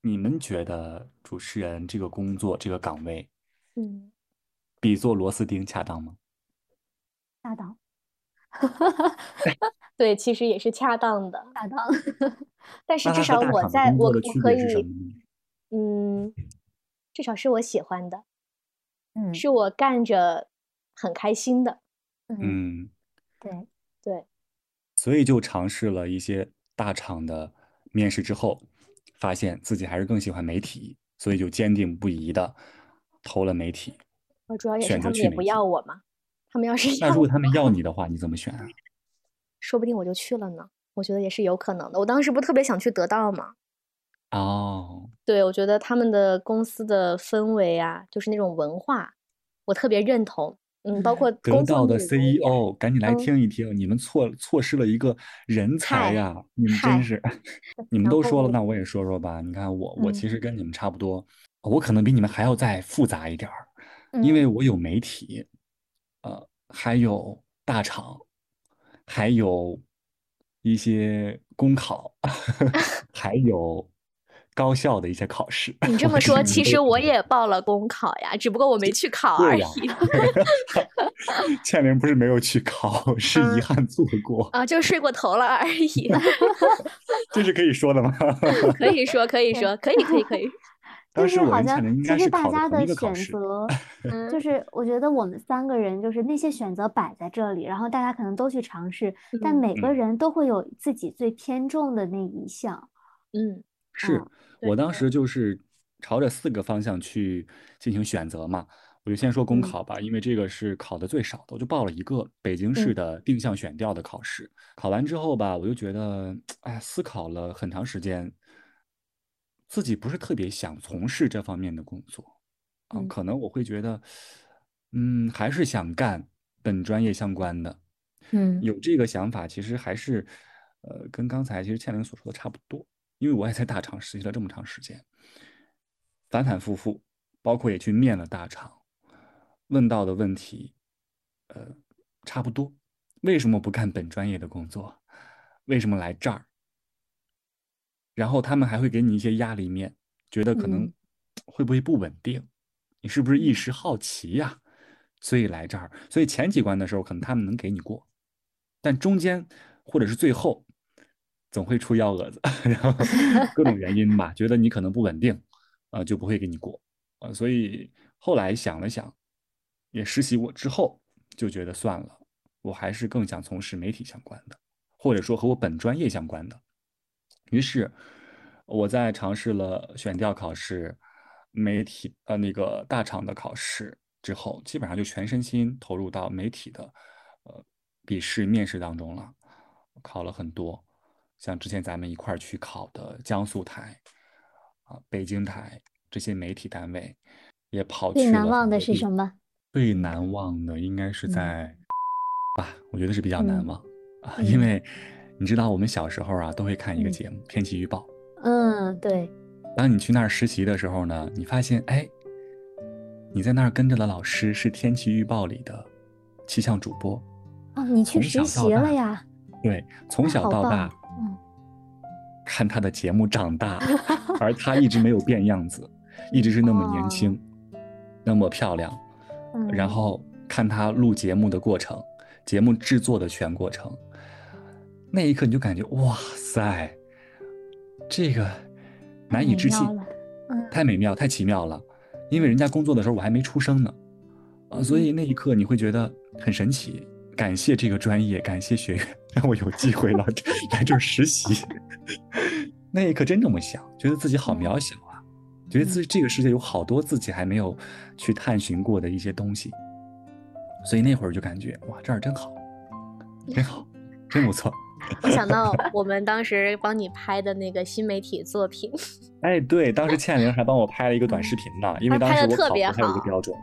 你们觉得主持人这个工作这个岗位，嗯，比做螺丝钉恰当吗？恰当。对，其实也是恰当的，恰当。但 [LAUGHS] 是至少我在我我可以，嗯，至少是我喜欢的，嗯，是我干着很开心的，嗯，对对，所以就尝试了一些大厂的面试之后，发现自己还是更喜欢媒体，所以就坚定不移的投了媒体。我主要也是他们也不要我嘛，他们要是那如果他们要你的话，你怎么选啊？[LAUGHS] 说不定我就去了呢，我觉得也是有可能的。我当时不特别想去得到吗？哦，对，我觉得他们的公司的氛围啊，就是那种文化，我特别认同。嗯，包括 [LAUGHS] 得到的 CEO，赶紧来听一听，你们错错失了一个人才呀！你们真是，[LAUGHS] 你们都说了，那我也说说吧。你看我，我其实跟你们差不多，我可能比你们还要再复杂一点儿，因为我有媒体，呃，还有大厂。还有一些公考，[LAUGHS] 还有高校的一些考试。你这么说，其实我也报了公考呀，只不过我没去考而已。[LAUGHS] 倩玲不是没有去考，[LAUGHS] 是遗憾错过啊，就睡过头了而已。这是可以说的吗？可以说，可以说，可以，可以，可以。就是好像其实大家的选择，[LAUGHS] 就是我觉得我们三个人就是那些选择摆在这里，然后大家可能都去尝试，但每个人都会有自己最偏重的那一项。嗯，是我当时就是朝着四个方向去进行选择嘛。我就先说公考吧，因为这个是考的最少的，我就报了一个北京市的定向选调的考试。考完之后吧，我就觉得，哎，思考了很长时间。自己不是特别想从事这方面的工作，啊，可能我会觉得，嗯，还是想干本专业相关的，嗯，有这个想法，其实还是，呃，跟刚才其实倩玲所说的差不多，因为我也在大厂实习了这么长时间，反反复复，包括也去面了大厂，问到的问题，呃，差不多，为什么不干本专业的工作？为什么来这儿？然后他们还会给你一些压力面，觉得可能 [TSK] 会不会不稳定，你是不是一时好奇呀？所以来这儿。所以前几关的时候，可能他们能给你过，但中间或者是最后，总会出幺蛾子，[LAUGHS] 然后各种原因吧，觉得你可能不稳定，啊，就不会给你过，啊，所以后来想了想，也实习过之后，就觉得算了，我还是更想从事媒体相关的，或者说和我本专业相关的。于是，我在尝试了选调考试、媒体呃那个大厂的考试之后，基本上就全身心投入到媒体的呃笔试面试当中了。考了很多，像之前咱们一块儿去考的江苏台啊、北京台这些媒体单位，也跑去了。最难忘的是什么？最难忘的应该是在啊，我觉得是比较难忘啊，因为。你知道我们小时候啊，都会看一个节目《天气预报》。嗯，对。当你去那儿实习的时候呢，你发现，哎，你在那儿跟着的老师是天气预报里的气象主播。哦，你去实习了呀？对，从小到大，嗯，看他的节目长大，[LAUGHS] 而他一直没有变样子，一直是那么年轻，那么漂亮。嗯然后看他录节目的过程，节目制作的全过程。那一刻你就感觉哇塞，这个难以置信，太美妙，太奇妙了。因为人家工作的时候我还没出生呢，啊，所以那一刻你会觉得很神奇。感谢这个专业，感谢学院让我有机会来来这儿实习。[LAUGHS] 那一刻真这么想，觉得自己好渺小啊，觉得自这个世界有好多自己还没有去探寻过的一些东西。所以那会儿就感觉哇，这儿真好，真好，真不错。我想到我们当时帮你拍的那个新媒体作品，[LAUGHS] 哎，对，当时倩玲还帮我拍了一个短视频呢，因为当时我考的还有一个标准，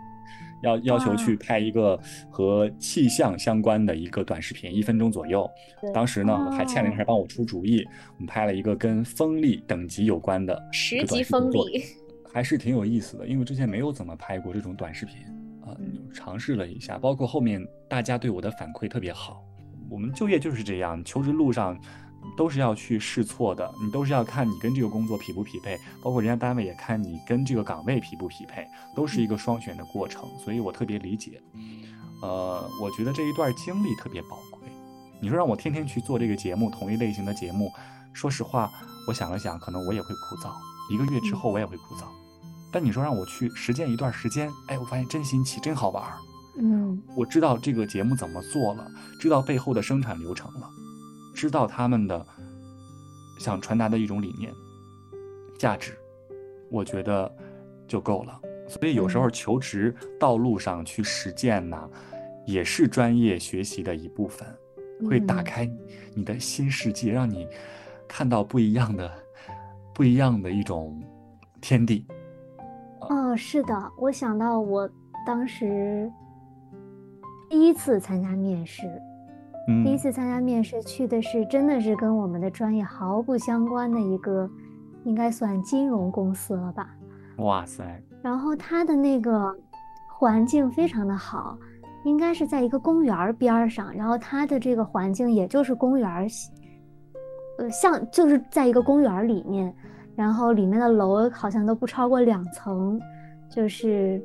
要要求去拍一个和气象相关的一个短视频，一分钟左右。当时呢，还倩玲还帮我出主意，我们拍了一个跟风力等级有关的十级风力，还是挺有意思的，因为之前没有怎么拍过这种短视频啊，尝试了一下，包括后面大家对我的反馈特别好。我们就业就是这样，求职路上。都是要去试错的，你都是要看你跟这个工作匹不匹配，包括人家单位也看你跟这个岗位匹不匹配，都是一个双选的过程。所以我特别理解，呃，我觉得这一段经历特别宝贵。你说让我天天去做这个节目，同一类型的节目，说实话，我想了想，可能我也会枯燥，一个月之后我也会枯燥。但你说让我去实践一段时间，哎，我发现真新奇，真好玩儿。嗯，我知道这个节目怎么做了，知道背后的生产流程了。知道他们的想传达的一种理念、价值，我觉得就够了。所以有时候求职道路上去实践呢，也是专业学习的一部分，会打开你的新世界，让你看到不一样的、不一样的一种天地。哦，是的，我想到我当时第一次参加面试。第一次参加面试，去的是真的是跟我们的专业毫不相关的一个，应该算金融公司了吧？哇塞！然后它的那个环境非常的好，应该是在一个公园边上。然后它的这个环境也就是公园，呃，像就是在一个公园里面，然后里面的楼好像都不超过两层，就是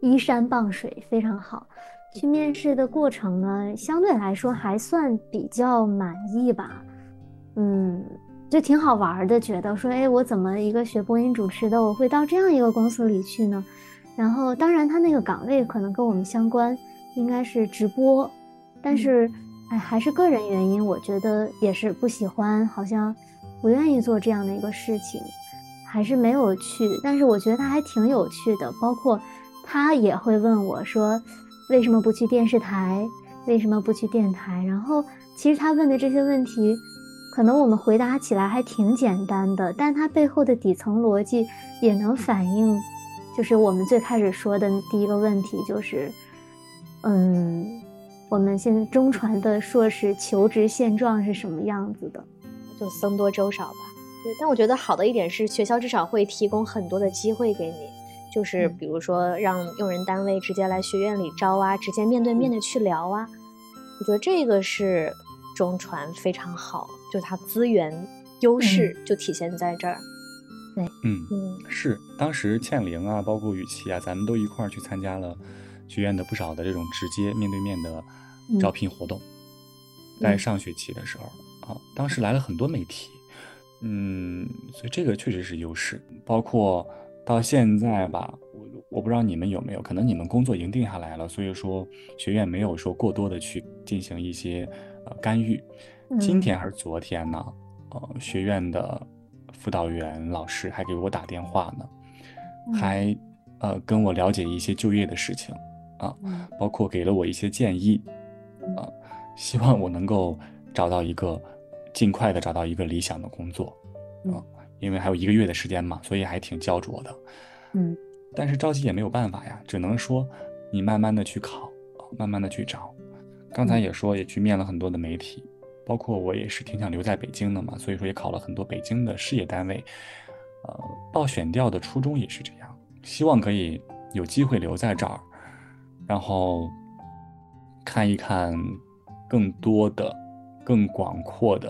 依山傍水，非常好。去面试的过程呢，相对来说还算比较满意吧，嗯，就挺好玩的，觉得说，哎，我怎么一个学播音主持的，我会到这样一个公司里去呢？然后，当然他那个岗位可能跟我们相关，应该是直播，但是，哎，还是个人原因，我觉得也是不喜欢，好像不愿意做这样的一个事情，还是没有去。但是我觉得他还挺有趣的，包括他也会问我说。为什么不去电视台？为什么不去电台？然后，其实他问的这些问题，可能我们回答起来还挺简单的，但他背后的底层逻辑也能反映，就是我们最开始说的第一个问题，就是，嗯，我们现在中传的硕士求职现状是什么样子的？就僧多粥少吧。对，但我觉得好的一点是，学校至少会提供很多的机会给你。就是比如说，让用人单位直接来学院里招啊，直接面对面的去聊啊，我觉得这个是中传非常好，就它资源优势就体现在这儿。对，嗯嗯，是当时倩玲啊，包括雨琦啊，咱们都一块儿去参加了学院的不少的这种直接面对面的招聘活动，在上学期的时候啊，当时来了很多媒体，嗯，所以这个确实是优势，包括。到现在吧，我我不知道你们有没有，可能你们工作已经定下来了，所以说学院没有说过多的去进行一些呃干预。今天还是昨天呢？呃，学院的辅导员老师还给我打电话呢，还呃跟我了解一些就业的事情啊，包括给了我一些建议啊，希望我能够找到一个尽快的找到一个理想的工作啊。因为还有一个月的时间嘛，所以还挺焦灼的，嗯，但是着急也没有办法呀，只能说你慢慢的去考，慢慢的去找。刚才也说也去面了很多的媒体，包括我也是挺想留在北京的嘛，所以说也考了很多北京的事业单位。呃，报选调的初衷也是这样，希望可以有机会留在这儿，然后看一看更多的、更广阔的，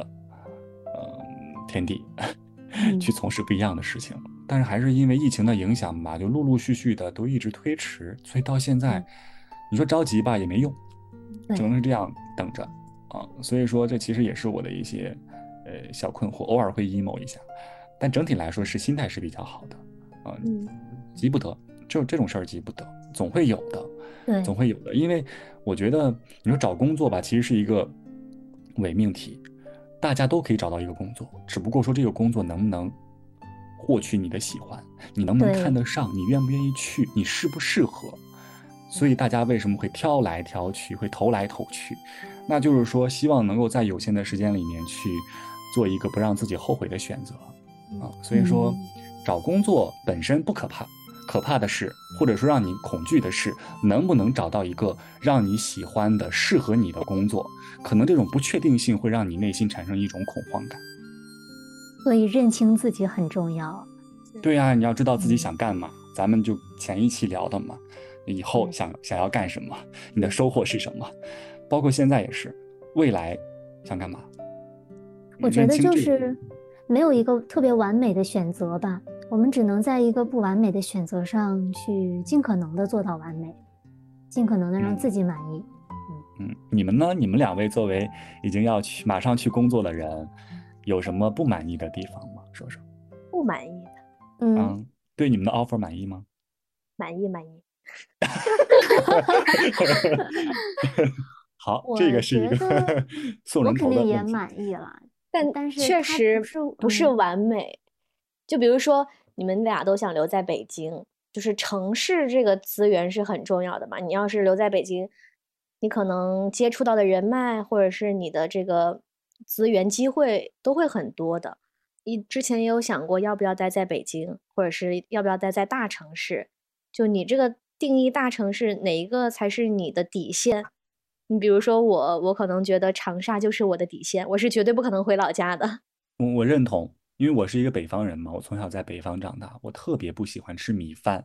呃，天地。去从事不一样的事情，但是还是因为疫情的影响吧，就陆陆续续的都一直推迟，所以到现在，你说着急吧也没用，只能是这样等着啊。所以说这其实也是我的一些呃小困惑，偶尔会 emo 一下，但整体来说是心态是比较好的啊，急不得，就这种事儿急不得，总会有的，对，总会有的，因为我觉得你说找工作吧，其实是一个伪命题。大家都可以找到一个工作，只不过说这个工作能不能获取你的喜欢，你能不能看得上，你愿不愿意去，你适不适合。所以大家为什么会挑来挑去，会投来投去？那就是说，希望能够在有限的时间里面去做一个不让自己后悔的选择啊。所以说，找工作本身不可怕，可怕的是，或者说让你恐惧的是，能不能找到一个让你喜欢的、适合你的工作？可能这种不确定性会让你内心产生一种恐慌感。所以认清自己很重要。对呀，你要知道自己想干嘛。咱们就前一期聊的嘛，以后想想要干什么，你的收获是什么？包括现在也是，未来想干嘛？我觉得就是没有一个特别完美的选择吧，我们只能在一个不完美的选择上去尽可能的做到完美，尽可能的让自己满意。嗯嗯，你们呢？你们两位作为已经要去马上去工作的人，有什么不满意的地方吗？说说。不满意的，嗯。对你们的 offer 满意吗？满意，满意。[LAUGHS] 好，这个是一个 [LAUGHS] 送人头的我肯定也满意了，但但是确实不是完美。就比如说，你们俩都想留在北京，就是城市这个资源是很重要的嘛。你要是留在北京，你可能接触到的人脉或者是你的这个资源机会都会很多的。你之前也有想过要不要待在北京，或者是要不要待在大城市？就你这个定义大城市哪一个才是你的底线？你比如说我，我可能觉得长沙就是我的底线，我是绝对不可能回老家的。我我认同，因为我是一个北方人嘛，我从小在北方长大，我特别不喜欢吃米饭，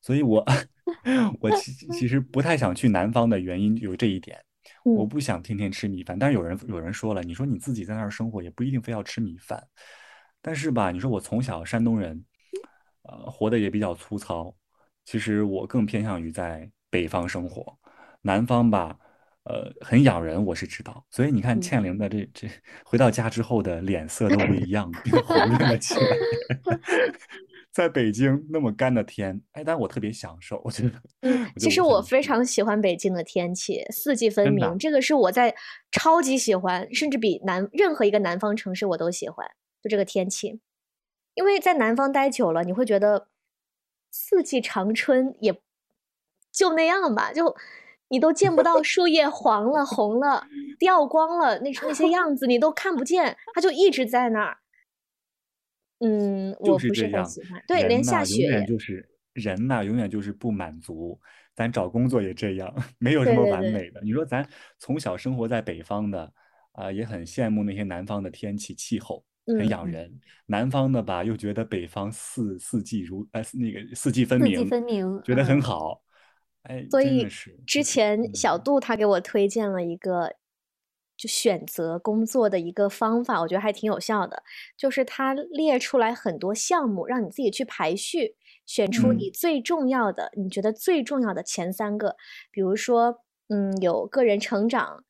所以我 [LAUGHS] 我其其实不太想去南方的原因有这一点。我不想天天吃米饭，但是有人有人说了，你说你自己在那儿生活也不一定非要吃米饭，但是吧，你说我从小山东人，呃，活的也比较粗糙，其实我更偏向于在北方生活，南方吧，呃，很养人，我是知道，所以你看倩玲的这这回到家之后的脸色都不一样，红润了起来。[LAUGHS] 在北京那么干的天，哎，但我特别享受，我觉得。嗯，其实我非常喜欢北京的天气，四季分明，这个是我在超级喜欢，甚至比南任何一个南方城市我都喜欢，就这个天气。因为在南方待久了，你会觉得四季长春也就那样吧，就你都见不到树叶黄了、红了、掉光了那那些样子，你都看不见，它就一直在那儿。嗯，我不是很喜欢。对，连下雪永远就是人呐，永远就是不满足。咱找工作也这样，[LAUGHS] 没有什么完美的。你说咱从小生活在北方的啊，也很羡慕那些南方的天气气候，很养人。南方的吧，又觉得北方四四季如呃那个四季分明，四季分明，觉得很好。哎，所以之前小杜他给我推荐了一个。就选择工作的一个方法，我觉得还挺有效的，就是他列出来很多项目，让你自己去排序，选出你最重要的，你觉得最重要的前三个。比如说，嗯，有个人成长、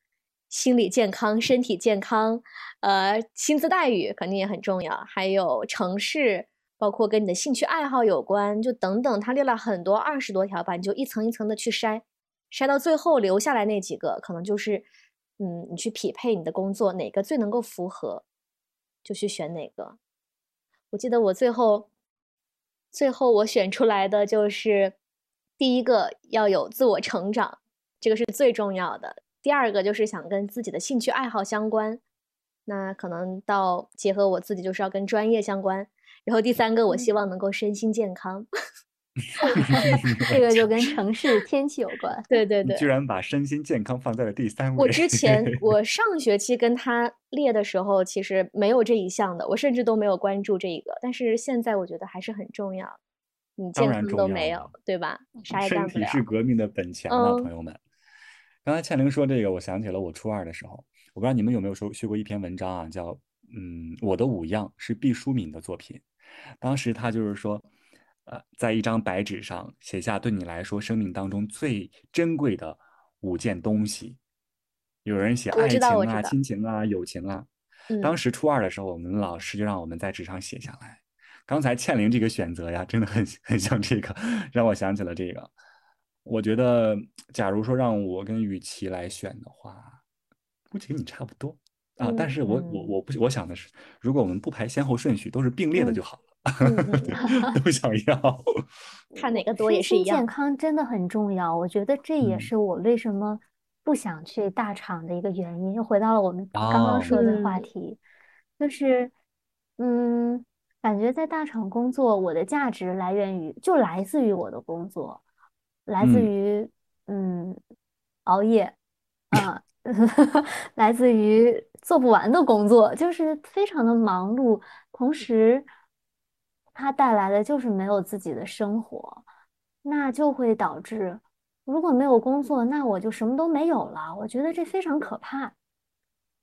心理健康、身体健康，呃，薪资待遇肯定也很重要，还有城市，包括跟你的兴趣爱好有关，就等等。他列了很多二十多条吧，你就一层一层的去筛，筛到最后留下来那几个，可能就是。嗯，你去匹配你的工作哪个最能够符合，就去选哪个。我记得我最后，最后我选出来的就是第一个要有自我成长，这个是最重要的。第二个就是想跟自己的兴趣爱好相关，那可能到结合我自己就是要跟专业相关。然后第三个，我希望能够身心健康。[LAUGHS] 这个就跟城市天气有关。对对对，居然把身心健康放在了第三位。我之前我上学期跟他列的时候，其实没有这一项的，我甚至都没有关注这一个。但是现在我觉得还是很重要。你健康都没有，对吧？啥也干不了。身体是革命的本钱啊，朋友们。刚才倩玲说这个，我想起了我初二的时候，我不知道你们有没有说学过一篇文章啊，叫《嗯我的五样》，是毕淑敏的作品。当时他就是说。呃，在一张白纸上写下对你来说生命当中最珍贵的五件东西。有人写爱情啊、亲情啊、友情啊。当时初二的时候，我们老师就让我们在纸上写下来。刚才倩玲这个选择呀，真的很 [LAUGHS] 很像这个，让我想起了这个。我觉得，假如说让我跟雨琦来选的话，估计跟你差不多啊。但是我我我不我想的是，如果我们不排先后顺序，都是并列的就好了。[LAUGHS] 都想要，看哪个多也是一样。健康真的很重要，我觉得这也是我为什么不想去大厂的一个原因。又回到了我们刚刚说的话题，就是，嗯，感觉在大厂工作，我的价值来源于就来自于我的工作，来自于嗯熬夜啊，[LAUGHS] 来自于做不完的工作，就是非常的忙碌，同时它带来的就是没有自己的生活，那就会导致。如果没有工作，那我就什么都没有了。我觉得这非常可怕，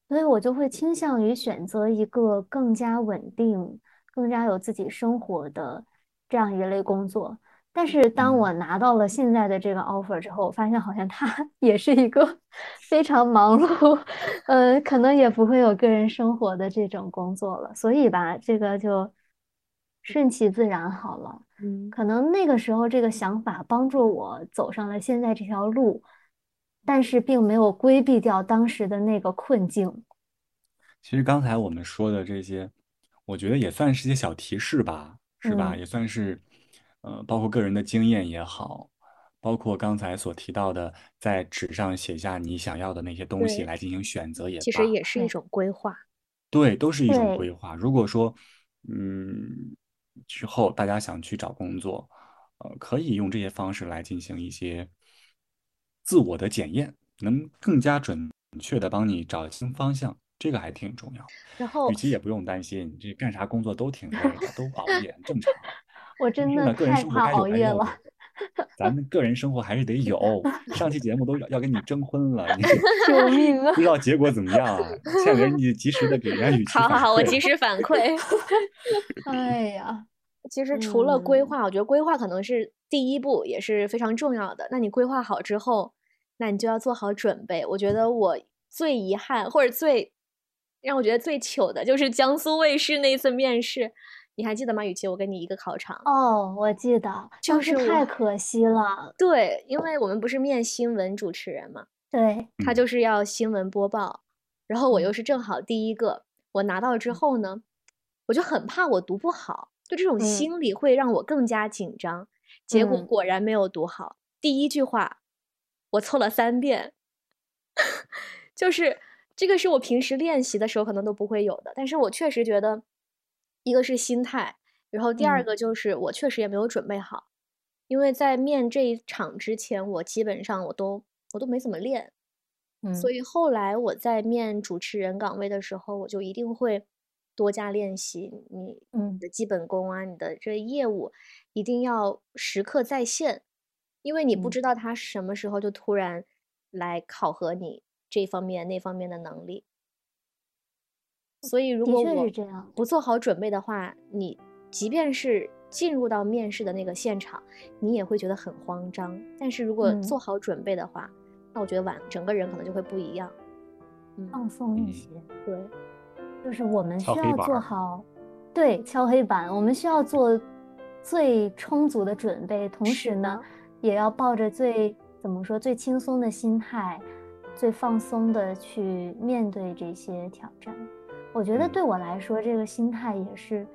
所以我就会倾向于选择一个更加稳定、更加有自己生活的这样一类工作。但是当我拿到了现在的这个 offer 之后，我发现好像它 [LAUGHS] 也是一个 [LAUGHS] 非常忙碌，呃，可能也不会有个人生活的这种工作了。所以吧，这个就。顺其自然好了，嗯，可能那个时候这个想法帮助我走上了现在这条路，但是并没有规避掉当时的那个困境。其实刚才我们说的这些，我觉得也算是一些小提示吧，是吧？也算是，呃，包括个人的经验也好，包括刚才所提到的，在纸上写下你想要的那些东西来进行选择也其实也是一种规划。对，都是一种规划。如果说，嗯。之后，大家想去找工作，呃，可以用这些方式来进行一些自我的检验，能更加准确的帮你找新方向，这个还挺重要。然后，与其也不用担心，你这干啥工作都挺累的，都熬夜，正常。我真的太怕熬夜了。咱们个人生活还是得有。上期节目都要要跟你征婚了，你 [LAUGHS] 救命啊！不知道结果怎么样啊？倩玲，你及时的给人家语气好好好，我及时反馈。[LAUGHS] 哎呀，[LAUGHS] 其实除了规划，我觉得规划可能是第一步，也是非常重要的。那你规划好之后，那你就要做好准备。我觉得我最遗憾或者最让我觉得最糗的就是江苏卫视那一次面试。你还记得吗，雨琦？我给你一个考场哦，我记得，就是太可惜了。对，因为我们不是面新闻主持人嘛，对，他就是要新闻播报，然后我又是正好第一个，我拿到之后呢，我就很怕我读不好，就这种心理会让我更加紧张。结果果然没有读好，第一句话我错了三遍，[LAUGHS] 就是这个是我平时练习的时候可能都不会有的，但是我确实觉得。一个是心态，然后第二个就是我确实也没有准备好，因为在面这一场之前，我基本上我都我都没怎么练，嗯，所以后来我在面主持人岗位的时候，我就一定会多加练习你你的基本功啊，你的这业务一定要时刻在线，因为你不知道他什么时候就突然来考核你这方面那方面的能力。所以，如果我不做好准备的话，你即便是进入到面试的那个现场，你也会觉得很慌张。但是如果做好准备的话，那我觉得晚整个人可能就会不一样，放松一些。对，就是我们需要做好，对，敲黑板。我们需要做最充足的准备，同时呢，也要抱着最怎么说最轻松的心态，最放松的去面对这些挑战。我觉得对我来说，这个心态也是，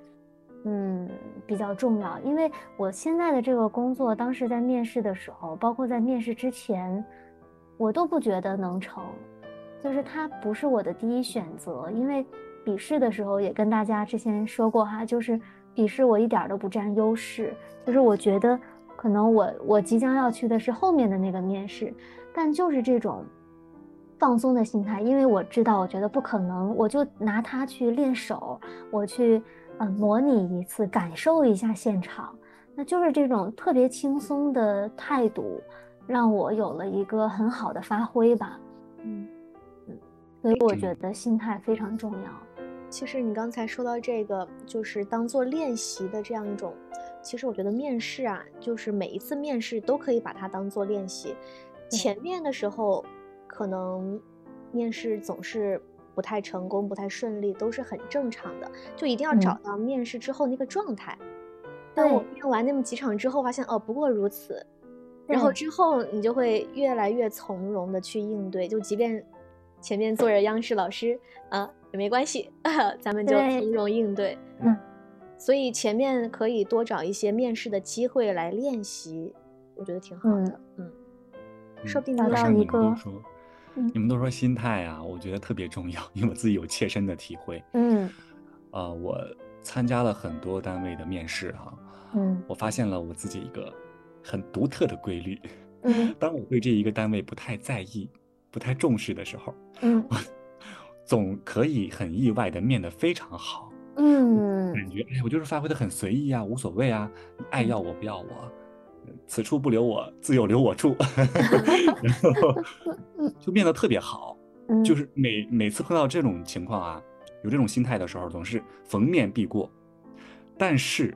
嗯，比较重要。因为我现在的这个工作，当时在面试的时候，包括在面试之前，我都不觉得能成，就是它不是我的第一选择。因为笔试的时候也跟大家之前说过哈，就是笔试我一点都不占优势，就是我觉得可能我我即将要去的是后面的那个面试，但就是这种。放松的心态，因为我知道，我觉得不可能，我就拿它去练手，我去，呃，模拟一次，感受一下现场，那就是这种特别轻松的态度，让我有了一个很好的发挥吧。嗯嗯，所以我觉得心态非常重要。其实你刚才说到这个，就是当做练习的这样一种，其实我觉得面试啊，就是每一次面试都可以把它当做练习，前面的时候。可能面试总是不太成功、不太顺利，都是很正常的。就一定要找到面试之后那个状态。但我面完那么几场之后，发现哦，不过如此。然后之后你就会越来越从容的去应对。就即便前面坐着央视老师啊，也没关系，[LAUGHS] 咱们就从容应对。嗯。所以前面可以多找一些面试的机会来练习，我觉得挺好的。嗯。说不定找到一个。你们都说心态啊，我觉得特别重要，因为我自己有切身的体会。嗯，呃，我参加了很多单位的面试哈，嗯，我发现了我自己一个很独特的规律，嗯，当我对这一个单位不太在意、不太重视的时候，嗯，我总可以很意外的面的非常好，嗯，感觉哎，我就是发挥的很随意啊，无所谓啊，爱要我不要我，此处不留我，自有留我处，[LAUGHS] 然后 [LAUGHS] 就变得特别好，就是每每次碰到这种情况啊。有这种心态的时候，总是逢面必过。但是，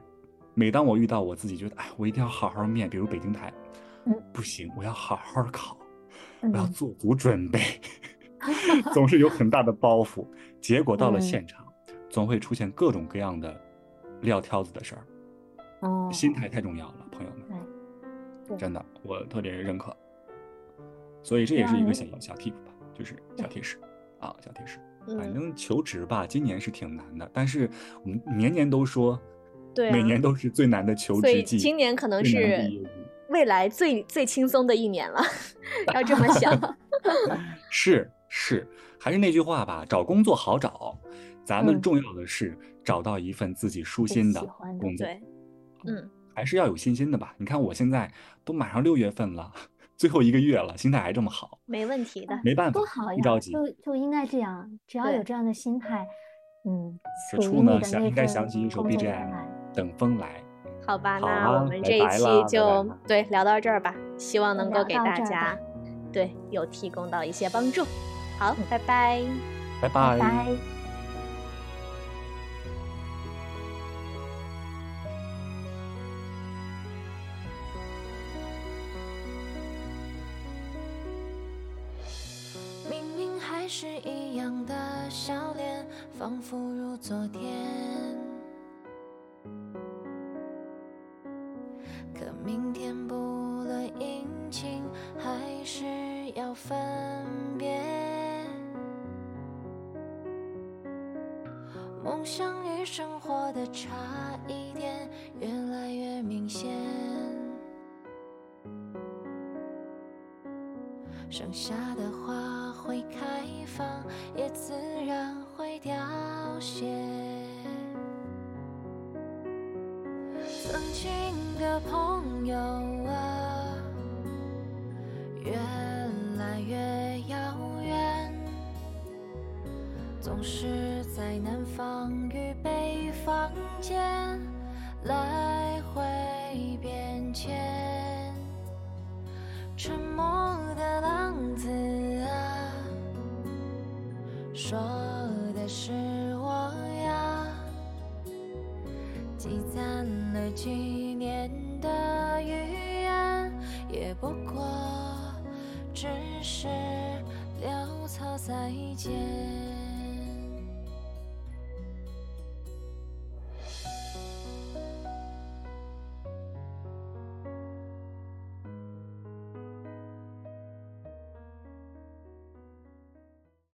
每当我遇到我自己觉得，哎，我一定要好好面，比如北京台，不行，我要好好考，我要做足准备，[LAUGHS] 总是有很大的包袱。结果到了现场，总会出现各种各样的撂挑子的事儿。哦，心态太重要了，朋友们，真的，我特别认可。所以这也是一个小小 tip 吧，就是小提示啊，小提示。反正求职吧，今年是挺难的，但是我们年年都说，对，每年都是最难的求职季。今年可能是未来最最轻松的一年了，[LAUGHS] 要这么想。[LAUGHS] 是是，还是那句话吧，找工作好找，咱们重要的是找到一份自己舒心的工作。对，嗯，还是要有信心的吧。你看我现在都马上六月份了。最后一个月了，心态还这么好，没问题的，没办法，多好呀！就就应该这样，只要有这样的心态，嗯。此处呢，想应该想起一首 BGM，等风来。好吧，那我们这一期就对聊到这儿吧，希望能够给大家对有提供到一些帮助。好，拜拜，拜拜。是仿佛如昨天。可明天不论阴晴，还是要分别。梦想与生活的差一点，越来越明显。剩下的花会开放，也自然会凋谢。曾经的朋友啊，越来越遥远，总是